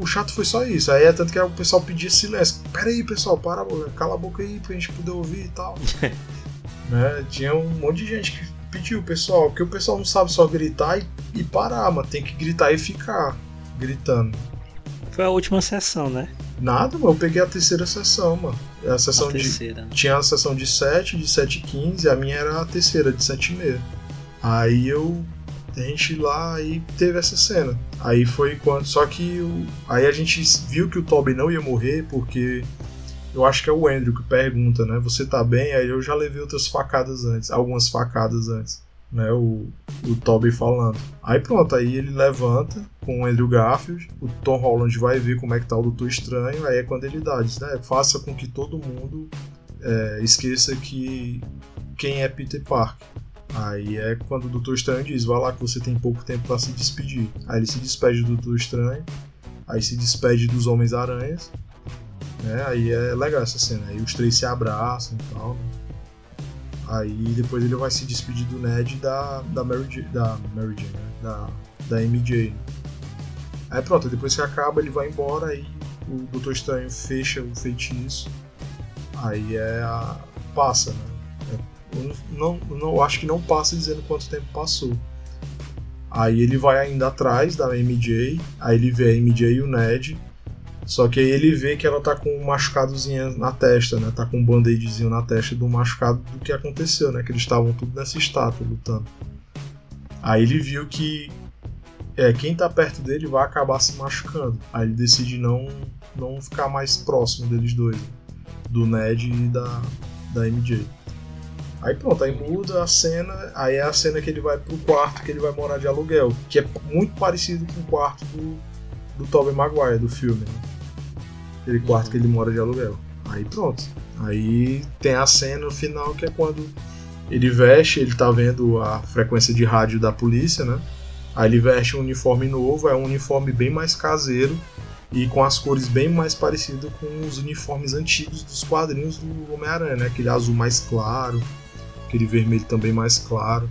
o chato foi só isso. Aí é tanto que o pessoal pedia silêncio. Pera aí, pessoal, para, cala a boca aí pra gente poder ouvir e tal. <laughs> né? Tinha um monte de gente que pediu, pessoal, porque o pessoal não sabe só gritar e, e parar, mas tem que gritar e ficar gritando. Foi a última sessão, né? Nada, mano, eu peguei a terceira sessão, mano. A sessão a de. Terceira. Né? Tinha a sessão de 7, de 7 e 15, a minha era a terceira, de 7 e meia. Aí eu. A gente lá aí teve essa cena. Aí foi quando. Só que o, aí a gente viu que o Toby não ia morrer, porque eu acho que é o Andrew que pergunta, né? Você tá bem? Aí eu já levei outras facadas antes, algumas facadas antes, né? O, o Toby falando. Aí pronto, aí ele levanta com o Andrew Garfield, o Tom Holland vai ver como é que tá o Doutor Estranho, aí é quando ele dá, diz, né? Faça com que todo mundo é, esqueça que quem é Peter Parker. Aí é quando o Doutor Estranho diz, vai lá que você tem pouco tempo para se despedir. Aí ele se despede do Doutor Estranho, aí se despede dos Homens-Aranhas, né? Aí é legal essa cena. Aí os três se abraçam e tal. Né? Aí depois ele vai se despedir do Ned e da, da Mary Jane, da Mary Jane, né? da, da MJ. Aí pronto, depois que acaba ele vai embora, aí o Doutor Estranho fecha o feitiço. Aí é a. passa, né? Não, não, acho que não passa dizendo quanto tempo passou. Aí ele vai ainda atrás da MJ, aí ele vê a MJ e o Ned. Só que aí ele vê que ela tá com um machucadozinho na testa, né? Tá com um band-aidzinho na testa do machucado do que aconteceu, né? Que eles estavam tudo nessa estátua lutando. Aí ele viu que é, quem tá perto dele vai acabar se machucando. Aí ele decide não, não ficar mais próximo deles dois, do Ned e da, da MJ. Aí pronto, aí muda a cena, aí é a cena que ele vai pro quarto que ele vai morar de aluguel, que é muito parecido com o quarto do, do Tobey Maguire, do filme, né? Aquele quarto uhum. que ele mora de aluguel. Aí pronto. Aí tem a cena final que é quando ele veste, ele tá vendo a frequência de rádio da polícia, né? Aí ele veste um uniforme novo, é um uniforme bem mais caseiro e com as cores bem mais parecidas com os uniformes antigos dos quadrinhos do Homem-Aranha, né? Aquele azul mais claro, aquele vermelho também mais claro.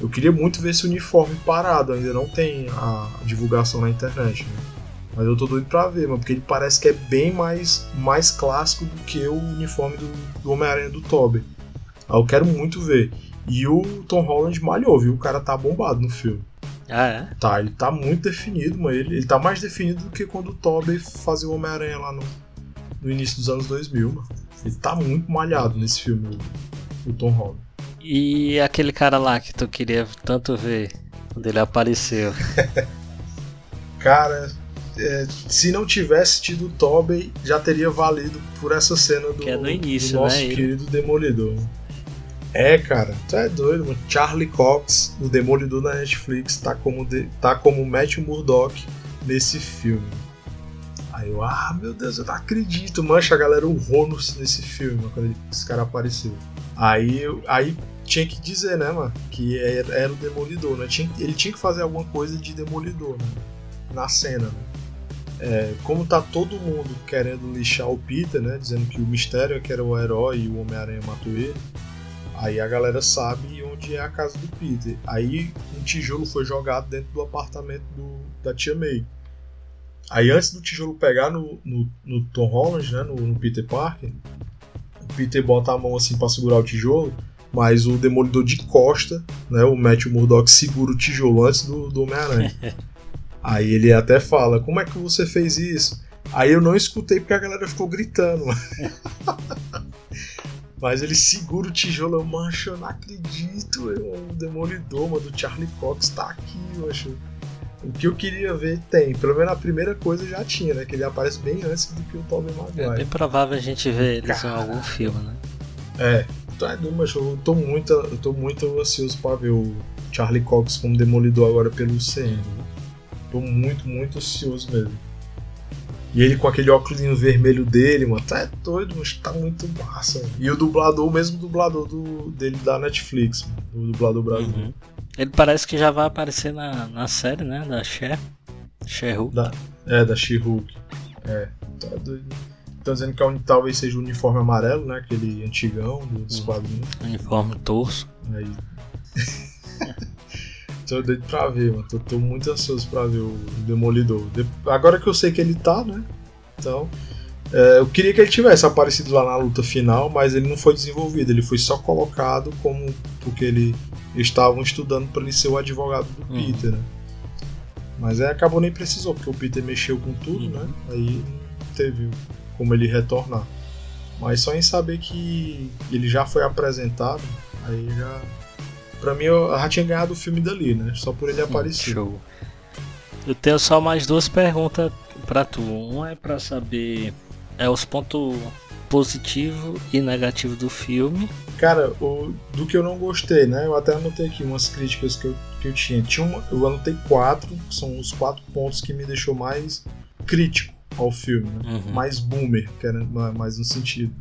Eu queria muito ver esse uniforme parado, ainda não tem a divulgação na internet, né? Mas eu tô doido pra ver, mano, porque ele parece que é bem mais, mais clássico do que o uniforme do, do Homem-Aranha do Tobey. Aí eu quero muito ver. E o Tom Holland malhou, viu? O cara tá bombado no filme. Ah, é? Tá, ele tá muito definido, mano. Ele, ele tá mais definido do que quando o Tobey fazia o Homem-Aranha lá no, no início dos anos 2000, mano. Ele tá muito malhado nesse filme, o, o Tom Holland. E aquele cara lá que tu queria tanto ver, quando ele apareceu? <laughs> cara, é, se não tivesse tido o Tobey, já teria valido por essa cena do, é início, do nosso né, querido Demolidor. É, cara, tu é doido, mano. Charlie Cox, o Demolidor da Netflix, tá como, de, tá como Matt Murdock nesse filme. Aí eu, ah, meu Deus, eu não acredito, mancha, a galera urrou nesse filme, quando ele, esse cara apareceu. Aí, aí tinha que dizer, né, mano, que era, era o Demolidor, né? Tinha, ele tinha que fazer alguma coisa de Demolidor, né? Na cena, né? É, como tá todo mundo querendo lixar o Peter, né? Dizendo que o mistério é que era o herói e o Homem-Aranha matou ele. Aí a galera sabe onde é a casa do Peter. Aí um tijolo foi jogado dentro do apartamento do, da tia May. Aí antes do tijolo pegar no, no, no Tom Holland, né, no, no, Peter Parker, o Peter bota a mão assim para segurar o tijolo, mas o Demolidor de costa, né, o Matthew Murdock segura o tijolo antes do, do Homem-Aranha. <laughs> Aí ele até fala, como é que você fez isso? Aí eu não escutei porque a galera ficou gritando. <laughs> Mas ele segura o tijolo, eu, mancho, eu não acredito, o Demolidor, mano, do Charlie Cox tá aqui, mancho. O que eu queria ver tem, pelo menos a primeira coisa já tinha, né? Que ele aparece bem antes do que o Tobey Maguire. É bem provável a gente ver eles em algum filme, né? É, tá mas eu tô muito, eu tô muito ansioso pra ver o Charlie Cox como Demolidor agora pelo CM. Tô muito, muito ansioso mesmo. E ele com aquele óculos vermelho dele, mano, tá é doido, mas tá muito massa. Mano. E o dublador, o mesmo dublador do, dele da Netflix, mano, o dublador brasileiro. Uhum. Ele parece que já vai aparecer na, na série, né? Da Cher. She-Hulk. É, da She-Hulk. É, tá doido. Estão dizendo que é talvez seja o uniforme amarelo, né? Aquele antigão dos uhum. quadrinhos. Uniforme torso. Aí. <laughs> Tô doido pra ver, mano. Tô, tô, muito ansioso pra ver o Demolidor. De... Agora que eu sei que ele tá, né? Então. É, eu queria que ele tivesse aparecido lá na luta final, mas ele não foi desenvolvido. Ele foi só colocado como. Porque ele estavam estudando para ele ser o advogado do uhum. Peter, né? Mas aí acabou nem precisou, porque o Peter mexeu com tudo, né? uhum. né? Aí teve como ele retornar. Mas só em saber que ele já foi apresentado, aí já Pra mim, eu já tinha ganhado o filme dali, né? Só por ele aparecer. Show. Eu tenho só mais duas perguntas pra tu. Um é pra saber é os pontos positivo e negativo do filme. Cara, o, do que eu não gostei, né? Eu até anotei aqui umas críticas que eu, que eu tinha. tinha uma, eu anotei quatro, que são os quatro pontos que me deixou mais crítico ao filme, né? Uhum. Mais boomer, que era mais no sentido.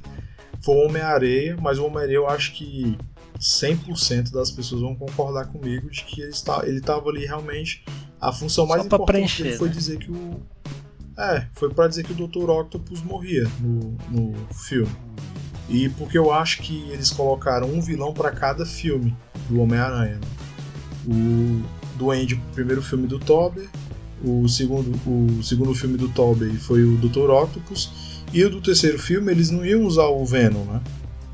Foi o Homem-Areia, mas o Homem-Areia eu acho que 100% das pessoas vão concordar comigo de que ele está ele estava ali realmente a função mais importante preencher, dele foi né? dizer que o é foi para dizer que o Dr. Octopus morria no, no filme e porque eu acho que eles colocaram um vilão para cada filme do Homem-Aranha né? o Duende primeiro filme do Tobey o segundo o segundo filme do Tobey foi o Dr. Octopus e o do terceiro filme eles não iam usar o Venom né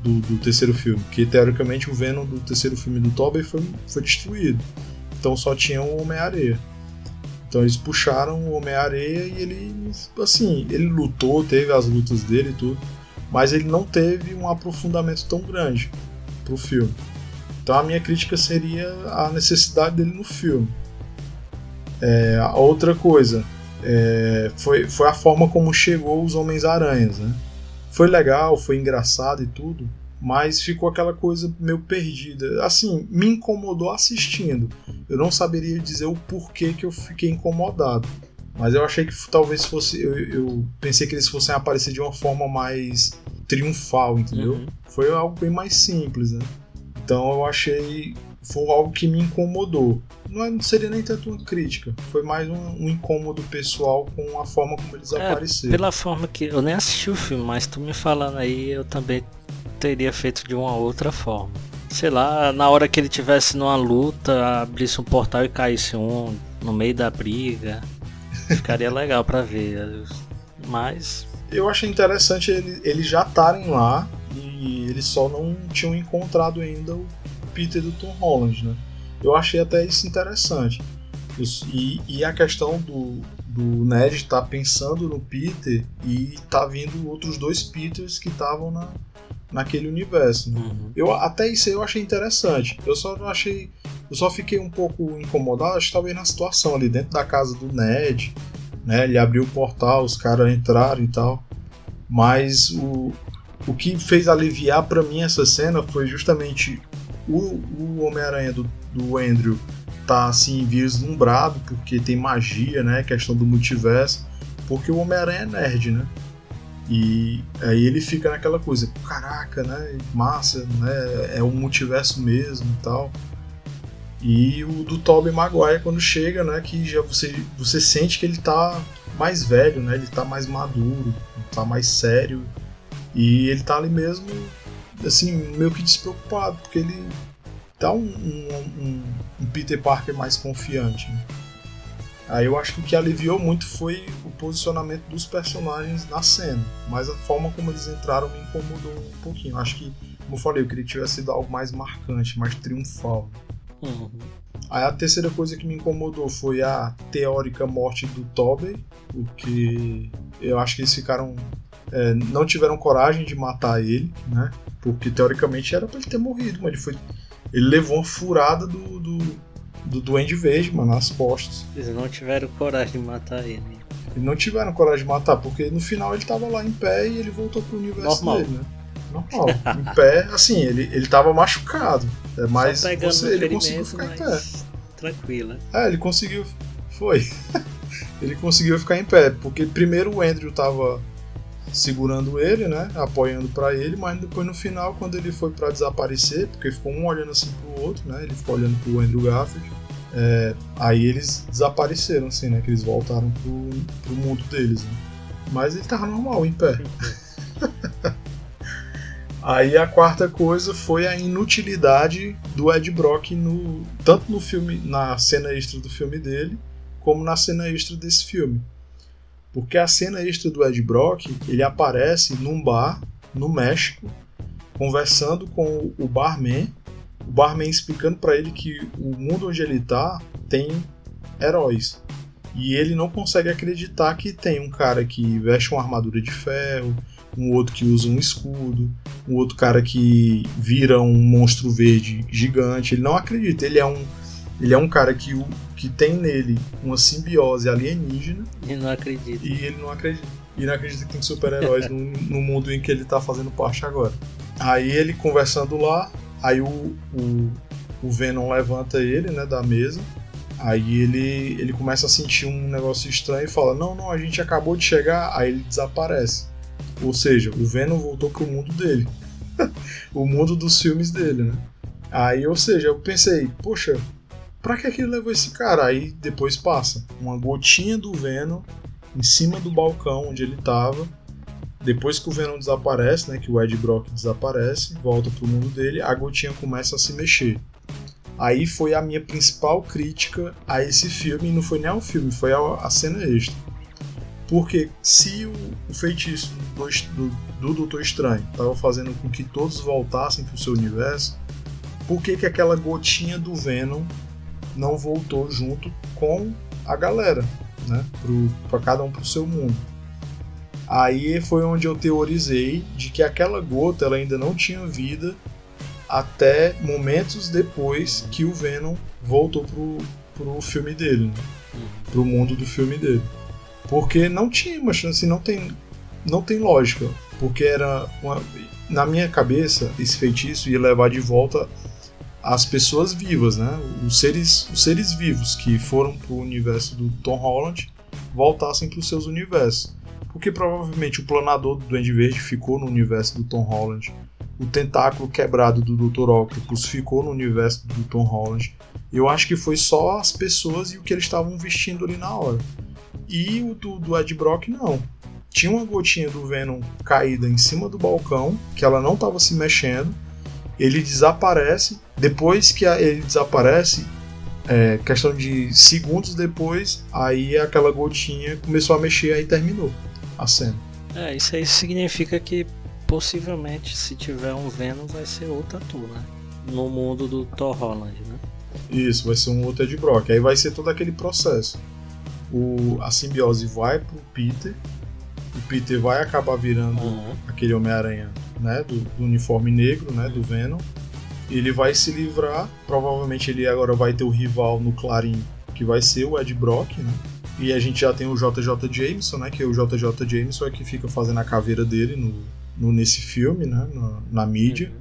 do, do, terceiro filme, que teoricamente o Venom do terceiro filme do Tobey foi, foi destruído. Então só tinha o Homem-Areia. Então eles puxaram o Homem-Areia e ele, assim, ele lutou, teve as lutas dele e tudo, mas ele não teve um aprofundamento tão grande pro filme. Então a minha crítica seria a necessidade dele no filme. É, a outra coisa é, foi, foi a forma como chegou os Homens-Aranhas, né? Foi legal, foi engraçado e tudo, mas ficou aquela coisa meio perdida. Assim, me incomodou assistindo. Eu não saberia dizer o porquê que eu fiquei incomodado. Mas eu achei que talvez fosse. Eu, eu pensei que eles fossem aparecer de uma forma mais triunfal, entendeu? Uhum. Foi algo bem mais simples, né? Então eu achei. Foi algo que me incomodou. Não, é, não seria nem tanto uma crítica, foi mais um, um, incômodo pessoal com a forma como eles é, apareceram. Pela forma que. Eu nem assisti o filme, mas tu me falando aí, eu também teria feito de uma outra forma. Sei lá, na hora que ele tivesse numa luta, abrisse um portal e caísse um no meio da briga. <laughs> Ficaria legal para ver. Mas. Eu achei interessante eles ele já estarem lá e eles só não tinham encontrado ainda o Peter do Tom Holland, né? Eu achei até isso interessante. E, e a questão do, do Ned estar tá pensando no Peter e tá vindo outros dois Peters que estavam na, naquele universo. Né? Uhum. Eu, até isso eu achei interessante. Eu só não achei. Eu só fiquei um pouco incomodado, acho que talvez na situação ali dentro da casa do Ned. Né? Ele abriu o portal, os caras entraram e tal. Mas o, o que fez aliviar para mim essa cena foi justamente o, o Homem-Aranha do, do Andrew tá assim vislumbrado porque tem magia, né? Questão do multiverso. Porque o Homem-Aranha é nerd, né? E aí ele fica naquela coisa, caraca, né? Massa, né? É um multiverso mesmo e tal. E o do Tobey Maguire quando chega, né? Que já você, você sente que ele tá mais velho, né? Ele tá mais maduro, tá mais sério. E ele tá ali mesmo, assim, meio que despreocupado, porque ele tá um, um, um, um Peter Parker mais confiante. Né? Aí eu acho que o que aliviou muito foi o posicionamento dos personagens na cena, mas a forma como eles entraram me incomodou um pouquinho. Acho que, como eu falei, eu queria que tivesse sido algo mais marcante, mais triunfal. Uhum. Aí a terceira coisa que me incomodou foi a teórica morte do Tobey, porque eu acho que eles ficaram. É, não tiveram coragem de matar ele, né? Porque teoricamente era para ele ter morrido, mas ele foi. Ele levou uma furada do, do do Duende Verde, mano, nas costas. Eles não tiveram coragem de matar ele. Eles não tiveram coragem de matar, porque no final ele tava lá em pé e ele voltou pro universo Normal. dele, né? Normal. em pé, assim, ele, ele tava machucado. É, mas você, ele conseguiu ficar em pé. Tranquila. É, ele conseguiu. Foi. <laughs> ele conseguiu ficar em pé, porque primeiro o Andrew tava segurando ele, né, apoiando para ele, mas depois no final, quando ele foi para desaparecer, porque ficou um olhando assim pro outro, né, ele ficou olhando pro Andrew Garfield, é, aí eles desapareceram, assim, né, que eles voltaram pro, pro mundo deles, né. Mas ele tava normal, em pé. <laughs> Aí a quarta coisa foi a inutilidade do Ed Brock no tanto no filme, na cena extra do filme dele, como na cena extra desse filme. Porque a cena extra do Ed Brock, ele aparece num bar no México, conversando com o barman, o barman explicando para ele que o mundo onde ele tá tem heróis. E ele não consegue acreditar que tem um cara que veste uma armadura de ferro, um outro que usa um escudo, um outro cara que vira um monstro verde gigante. Ele não acredita, ele é um ele é um cara que, que tem nele uma simbiose alienígena. E não acredita. E ele não acredita. E não acredita que tem super-heróis no, <laughs> no, mundo em que ele tá fazendo parte agora. Aí ele conversando lá, aí o, o, o Venom levanta ele, né, da mesa. Aí ele, ele começa a sentir um negócio estranho e fala: Não, não, a gente acabou de chegar. Aí ele desaparece. Ou seja, o Venom voltou pro mundo dele. <laughs> o mundo dos filmes dele, né? Aí, ou seja, eu pensei: Poxa, Pra que, ele levou esse cara? Aí depois passa uma gotinha do Venom em cima do balcão onde ele tava. Depois que o Venom desaparece, né, que o Ed Brock desaparece, volta pro mundo dele, a gotinha começa a se mexer. Aí foi a minha principal crítica a esse filme, e não foi nem ao filme, foi a, cena extra. Porque se o, o feitiço do, do, do Doutor Estranho estava fazendo com que todos voltassem para o seu universo, por que, que aquela gotinha do Venom não voltou junto com a galera, né? Para cada um para o seu mundo. Aí foi onde eu teorizei de que aquela gota ela ainda não tinha vida até momentos depois que o Venom voltou pro, pro filme dele, né? Pro mundo do filme dele. Porque não tinha uma chance, não tem, não tem lógica. Porque era uma, na minha cabeça esse feitiço ia levar de volta as pessoas vivas, né? Os seres, os seres vivos que foram pro universo do Tom Holland voltassem para os seus universos. Porque provavelmente o planador do Duende Verde ficou no universo do Tom Holland. O tentáculo quebrado do Dr. Octopus ficou no universo do Tom Holland. Eu acho que foi só as pessoas e o que eles estavam vestindo ali na hora. E o do, do Ed Brock não. Tinha uma gotinha do Venom caída em cima do balcão, que ela não estava se mexendo. Ele desaparece. Depois que ele desaparece, é, questão de segundos depois, aí aquela gotinha começou a mexer e terminou a cena. É, isso aí significa que possivelmente se tiver um Venom vai ser outro ator, né? No mundo do Thor Holland, né? Isso, vai ser um outro Ed Brock. Aí vai ser todo aquele processo. O, a simbiose vai pro Peter, o Peter vai acabar virando uhum. aquele Homem-Aranha né, do, do, uniforme negro, né, do Venom. Ele vai se livrar, provavelmente ele agora vai ter o rival no Clarim, que vai ser o Ed Brock, né? E a gente já tem o JJ Jameson, né? Que é o JJ Jameson é que fica fazendo a caveira dele no, no nesse filme, né? Na, na mídia. Uhum.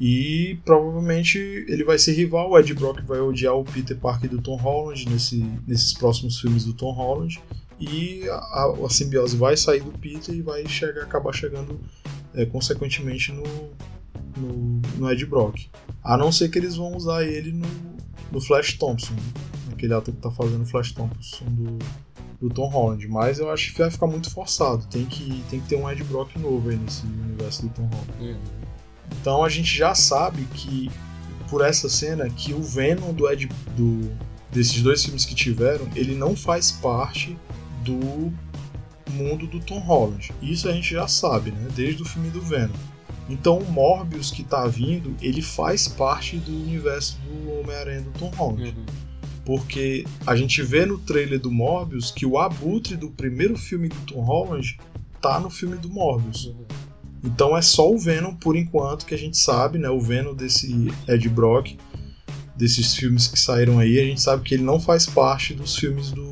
E provavelmente ele vai ser rival. O Ed Brock vai odiar o Peter Parker do Tom Holland nesse, nesses próximos filmes do Tom Holland. E a, a simbiose vai sair do Peter e vai chegar, acabar chegando é, consequentemente no, no, no, Ed Brock. A não ser que eles vão usar ele no, no Flash Thompson. Né? aquele ator que tá fazendo o Flash Thompson do, do Tom Holland, mas eu acho que vai ficar muito forçado. Tem que, tem que ter um Ed Brock novo aí nesse universo do Tom Holland. Uhum. Então a gente já sabe que por essa cena que o Venom do Ed do desses dois filmes que tiveram, ele não faz parte do mundo do Tom Holland. Isso a gente já sabe, né? Desde o filme do Venom. Então o Morbius que tá vindo, ele faz parte do universo do Homem-Aranha do Tom Holland. Uhum porque a gente vê no trailer do Morbius que o abutre do primeiro filme do Tom Holland tá no filme do Morbius. Então é só o Venom por enquanto que a gente sabe, né? O Venom desse Ed Brock, desses filmes que saíram aí, a gente sabe que ele não faz parte dos filmes do,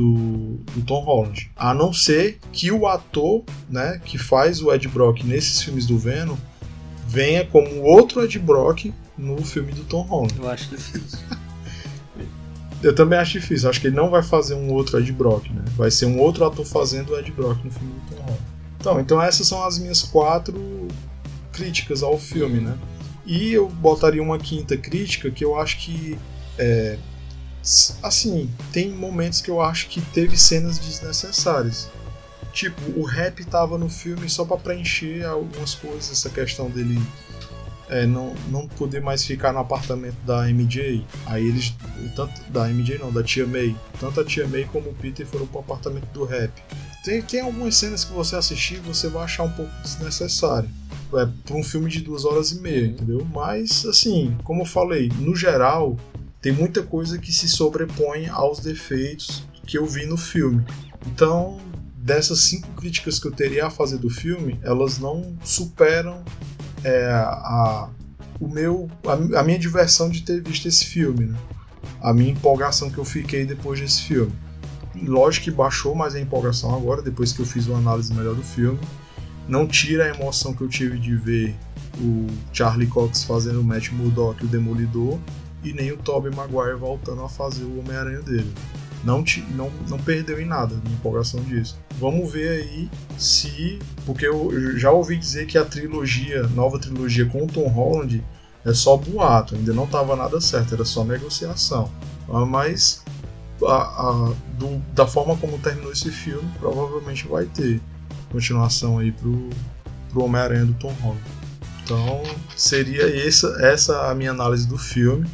do, do, Tom Holland. A não ser que o ator, né, que faz o Ed Brock nesses filmes do Venom, venha como outro Ed Brock no filme do Tom Holland. Eu acho difícil. <laughs> Eu também acho difícil. Acho que ele não vai fazer um outro Ed Brock, né? Vai ser um outro ator fazendo o Ed Brock no filme do Tom Holland. Então, então essas são as minhas quatro críticas ao filme, né? E eu botaria uma quinta crítica que eu acho que é, assim, tem momentos que eu acho que teve cenas desnecessárias. Tipo, o rap tava no filme só para preencher algumas coisas, essa questão dele é, não, não poder mais ficar no apartamento da MJ. Aí eles. Tanto, da MJ não, da Tia May. Tanto a Tia May como o Peter foram pro apartamento do rap. Tem, tem algumas cenas que você assistir você vai achar um pouco desnecessário. É pra um filme de duas horas e meia, uhum. entendeu? Mas, assim, como eu falei, no geral, tem muita coisa que se sobrepõe aos defeitos que eu vi no filme. Então, dessas cinco críticas que eu teria a fazer do filme, elas não superam é, a, o meu, a, a, minha diversão de ter visto esse filme, né? a minha empolgação que eu fiquei depois desse filme. Lógico que baixou mais a empolgação agora, depois que eu fiz uma análise melhor do filme. Não tira a emoção que eu tive de ver o Charlie Cox fazendo o Matt Murdock, o Demolidor, e nem o Tobey Maguire voltando a fazer o Homem-Aranha dele não, te, não, não perdeu em nada de empolgação disso. Vamos ver aí se. Porque eu já ouvi dizer que a trilogia, nova trilogia com o Tom Holland, é só boato, ainda não estava nada certo, era só negociação. Ah, mas a, a, do, da forma como terminou esse filme, provavelmente vai ter continuação aí pro, pro Homem-Aranha do Tom Holland. Então seria essa, essa a minha análise do filme.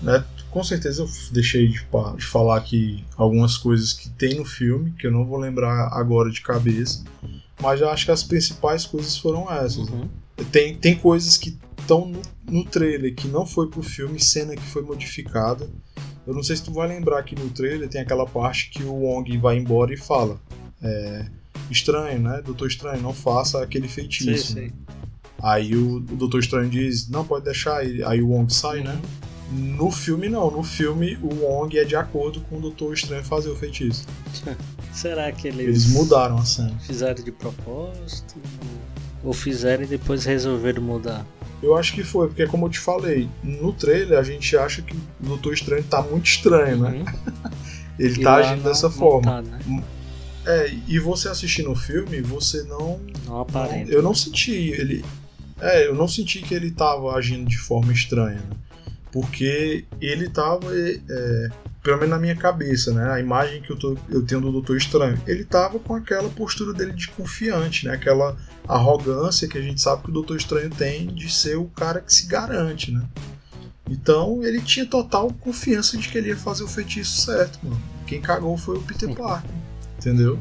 Né? com certeza eu deixei de, de, falar aqui algumas coisas que tem no filme, que eu não vou lembrar agora de cabeça, mas eu acho que as principais coisas foram essas. Né? Uhum. Né? Tem, tem coisas que estão no, no trailer que não foi pro filme, cena que foi modificada. Eu não sei se tu vai lembrar que no trailer tem aquela parte que o Wong vai embora e fala. É, estranho, né? Doutor Estranho, não faça aquele feitiço. Sim, sim. Aí o, o Doutor Estranho diz, não, pode deixar. Aí o Wong sai, né? uhum. né? No filme não, no filme o Wong é de acordo com o Doutor Estranho fazer o feitiço. <laughs> Será que eles, eles mudaram a cena? Fizeram de propósito? Ou fizeram e depois resolveram mudar? Eu acho que foi, porque como eu te falei, no trailer a gente acha que o Doutor Estranho tá muito estranho, né? uhum. né? <laughs> Ele e tá agindo dessa forma. Tá, né? É, e você assistindo o filme, você não. Não aparenta. eu não senti ele. É, eu não senti que ele tava agindo de forma estranha, né? Porque ele tava. É, pelo menos na minha cabeça, né? A imagem que eu, tô, eu tenho do Doutor Estranho. Ele tava com aquela postura dele de confiante, né? Aquela arrogância que a gente sabe que o Doutor Estranho tem de ser o cara que se garante, né? Então ele tinha total confiança de que ele ia fazer o feitiço certo, mano. Quem cagou foi o Peter Parker, entendeu?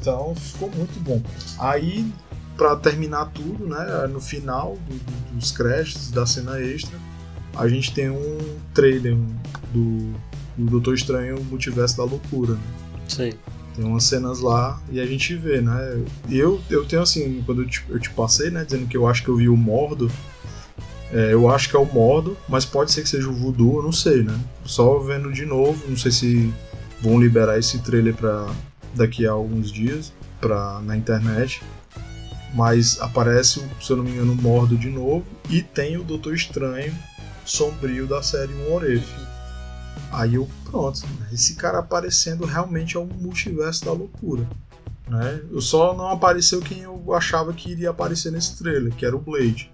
Então ficou muito bom. Aí, para terminar tudo, né? No final do, dos créditos da cena extra, a gente tem um trailer do o Doutor Estranho Multiverso da Loucura, né? Sei. Tem umas cenas lá e a gente vê, né? Eu, eu tenho assim, quando eu te, eu te passei, né, dizendo que eu acho que eu vi o Mordo, é, eu acho que é o Mordo, mas pode ser que seja o Voodoo, eu não sei, né? Só vendo de novo, não sei se vão liberar esse trailer para daqui a alguns dias pra, na internet. Mas aparece, se eu não me engano, o Mordo de novo e tem o Doutor Estranho sombrio da série Um Orefe. Aí eu, pronto, esse cara aparecendo realmente é um multiverso da loucura. Né? Eu só não apareceu quem eu achava que iria aparecer nesse trailer, que era o Blade.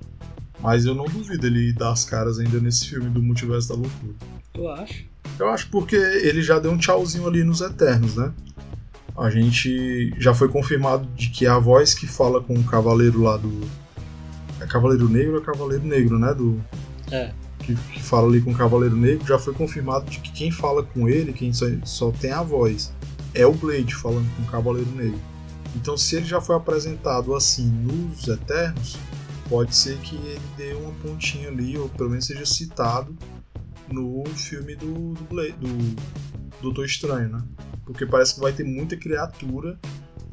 Mas eu não duvido ele dar as caras ainda nesse filme do Multiverso da Loucura. Tu acha? Eu acho porque ele já deu um tchauzinho ali nos Eternos, né? A gente já foi confirmado de que a voz que fala com o cavaleiro lá do. É Cavaleiro Negro ou é Cavaleiro Negro, né? Do... É que, que, fala ali com o Cavaleiro Negro, já foi confirmado de que quem fala com ele, quem só, só tem a voz, é o Blade falando com o Cavaleiro Negro. Então, se ele já foi apresentado assim nos Eternos, pode ser que ele dê uma pontinha ali, ou pelo menos seja citado no filme do, do, do Doutor Estranho, né? Porque parece que vai ter muita criatura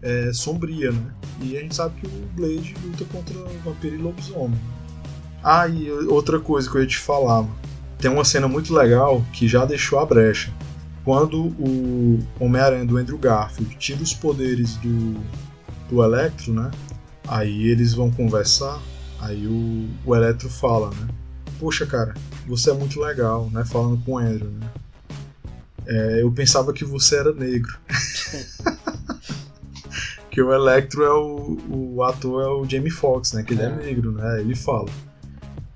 é, sombria, né? E a gente sabe que o Blade luta contra vampiro e lobisomem. Ah, e outra coisa que eu ia te falar, tem uma cena muito legal que já deixou a brecha. Quando o Homem-Aranha do Andrew Garfield tira os poderes do, do Electro, né? Aí eles vão conversar, aí o, o Electro fala, né? Poxa, cara, você é muito legal, né? Falando com o Andrew, né? É, eu pensava que você era negro. <laughs> que o Electro é o, o ator é o Jamie Foxx, né? Que ele é. é negro, né? Ele fala.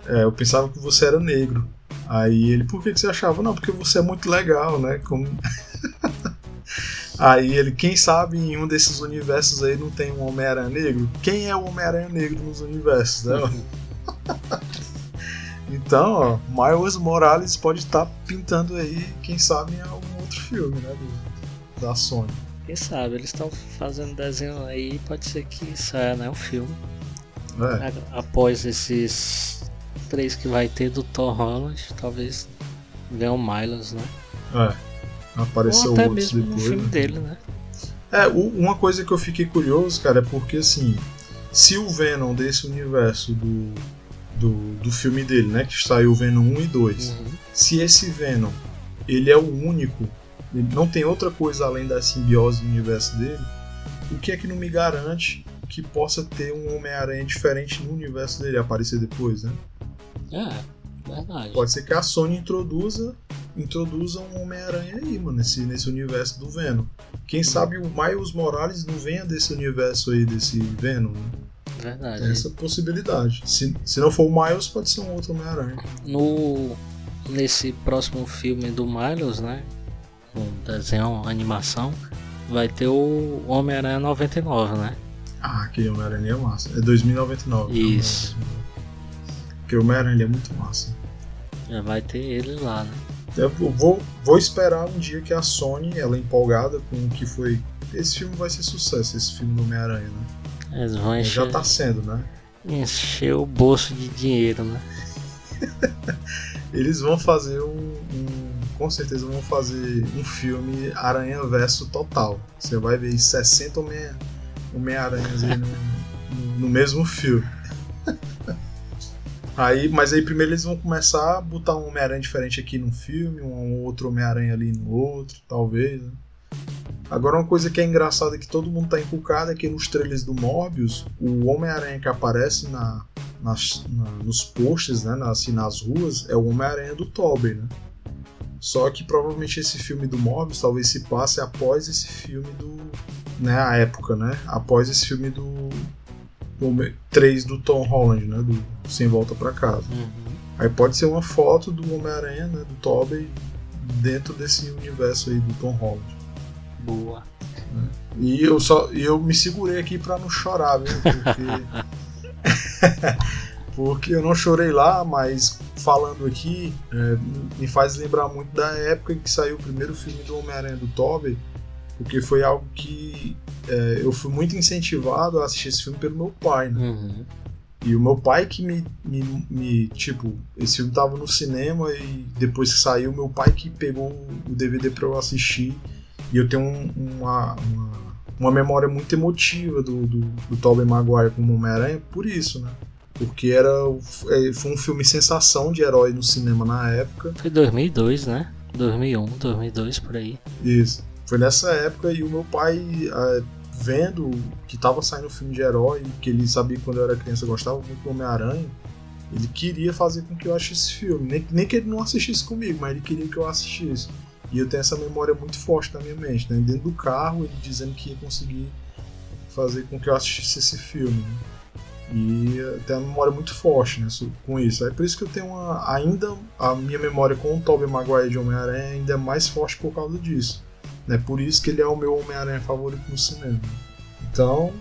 É, eu pensava que você era negro. Aí ele, por que, que você achava? Não, porque você é muito legal, né? Como... <laughs> aí ele, quem sabe em um desses universos aí não tem um Homem-Aranha negro? Quem é o Homem-Aranha negro nos universos, né? <laughs> então, ó, Miles Morales pode estar tá pintando aí, quem sabe, em algum outro filme, né? Do, da Sony. Quem sabe, eles estão fazendo desenho aí, pode ser que saia, né? Um filme. É. Após esses três que vai ter do Thor Holland, talvez Leon Miles, né? É. Apareceu Ou até outros mesmo depois. No filme né? dele, né? É, uma coisa que eu fiquei curioso, cara, é porque assim, se o Venom desse universo do, do, do filme dele, né, que saiu Venom 1 e 2, uhum. se esse Venom ele é o único, ele não tem outra coisa além da simbiose do universo dele, o que é que não me garante que possa ter um Homem-Aranha diferente no universo dele aparecer depois, né? É, verdade. Pode ser que a Sony introduza, introduza um Homem-Aranha aí, mano, nesse, nesse universo do Venom. Quem sabe o Miles Morales não venha desse universo aí, desse Venom, né? Verdade. Tem essa possibilidade. Se, se não for o Miles, pode ser um outro Homem-Aranha. No, nesse próximo filme do Miles, né? Um desenho, animação, vai ter o Homem-Aranha 99, né? Ah, aquele Homem-Aranha é massa. É 2099. Isso. Porque o Homem-Aranha é muito massa. Já vai ter ele lá, né? Eu vou, vou esperar um dia que a Sony, ela é empolgada com o que foi. Esse filme vai ser sucesso, esse filme do Homem-Aranha, né? Eles vão encher, Já tá sendo, né? encher o bolso de dinheiro, né? <laughs> Eles vão fazer um, um- Com certeza vão fazer um filme Aranha Verso total. Você vai ver 60 Homem- Homem-Aranhas no, no- no mesmo filme. <laughs> Aí, mas aí primeiro eles vão começar a botar um Homem-Aranha diferente aqui num filme, um outro Homem-Aranha ali no outro, talvez. né? Agora uma coisa que é engraçada que todo mundo tá inculcado é que nos trailers do Morbius, o Homem-Aranha que aparece na, nas, na- nos posts, né, assim, nas ruas, é o Homem-Aranha do Tobey, né? Só que provavelmente esse filme do Morbius talvez se passe após esse filme do. né, a época, né? Após esse filme do. do Homem- 3 do Tom Holland, né? Do Sem Volta pra Casa. Aí pode ser uma foto do Homem-Aranha, né? Do Tobey dentro desse universo aí do Tom Holland. Boa. E eu só eu me segurei aqui pra não chorar, viu? Porque <laughs> porque eu não chorei lá, mas falando aqui é, me faz lembrar muito da época que saiu o primeiro filme do Homem-Aranha do Tobey, porque foi algo que é, eu fui muito incentivado a assistir esse filme pelo meu pai, né? Uhum. E o meu pai que me, me, me- Tipo, esse filme tava no cinema e depois que saiu, meu pai que pegou o DVD pra eu assistir. E eu tenho um- uma, uma, uma memória muito emotiva do, do, do Tobey Maguire como Homem-Aranha por isso, né? Porque era, é, foi um filme sensação de herói no cinema na época. Foi 2002, né? 2001, 2002 por aí. Isso. Foi nessa época e o meu pai, eh, vendo que tava saindo um filme de herói, que ele sabia que quando eu era criança eu gostava muito do Homem-Aranha, ele queria fazer com que eu assistisse esse filme. Nem, nem que ele não assistisse comigo, mas ele queria que eu assistisse. E eu tenho essa memória muito forte na minha mente, né? Dentro do carro, ele dizendo que ia conseguir fazer com que eu assistisse esse filme. né? E tenho uma memória muito forte né, com isso. É por isso que eu tenho uma, ainda a minha memória com o Tobey Maguire de Homem-Aranha ainda é mais forte por causa disso. Né? Por isso que ele é o meu Homem-Aranha favorito no cinema. Então,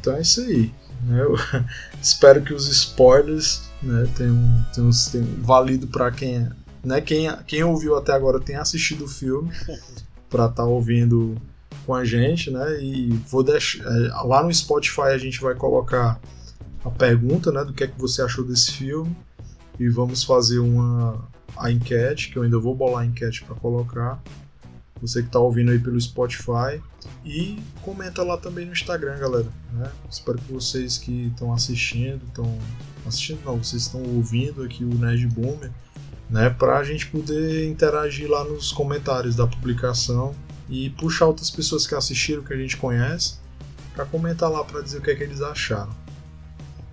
então é isso aí. né? Eu <laughs> espero que os spoilers né, tenham, tenham, tenham valido para quem, é- né, quem, quem ouviu até agora tenha assistido o filme <laughs> para estar ouvindo com a gente, né? E vou deixar é, lá no Spotify a gente vai colocar a pergunta, né, do que é que você achou desse filme e vamos fazer uma a enquete, que eu ainda vou bolar a enquete para colocar. Você que está ouvindo aí pelo Spotify e comenta lá também no Instagram, galera. Né? Espero que vocês que estão assistindo, estão assistindo não, vocês estão ouvindo aqui o Nerd Boomer, né, para a gente poder interagir lá nos comentários da publicação e puxar outras pessoas que assistiram, que a gente conhece, para comentar lá para dizer o que é que eles acharam.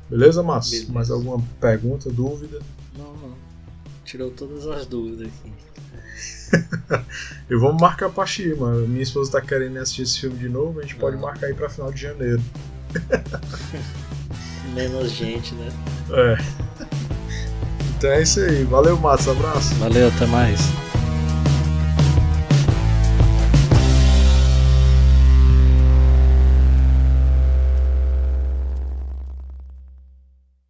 Beleza, Márcio? Beleza. Mais alguma pergunta, dúvida? Não, não. Tirou todas as dúvidas aqui. <laughs> E vamos marcar pra Shima. Minha esposa tá querendo assistir esse filme de novo, a gente pode marcar aí pra final de janeiro. <laughs> Menos gente, né? É. <laughs> Então é isso aí. Valeu, Matos. Abraço. Valeu, até mais.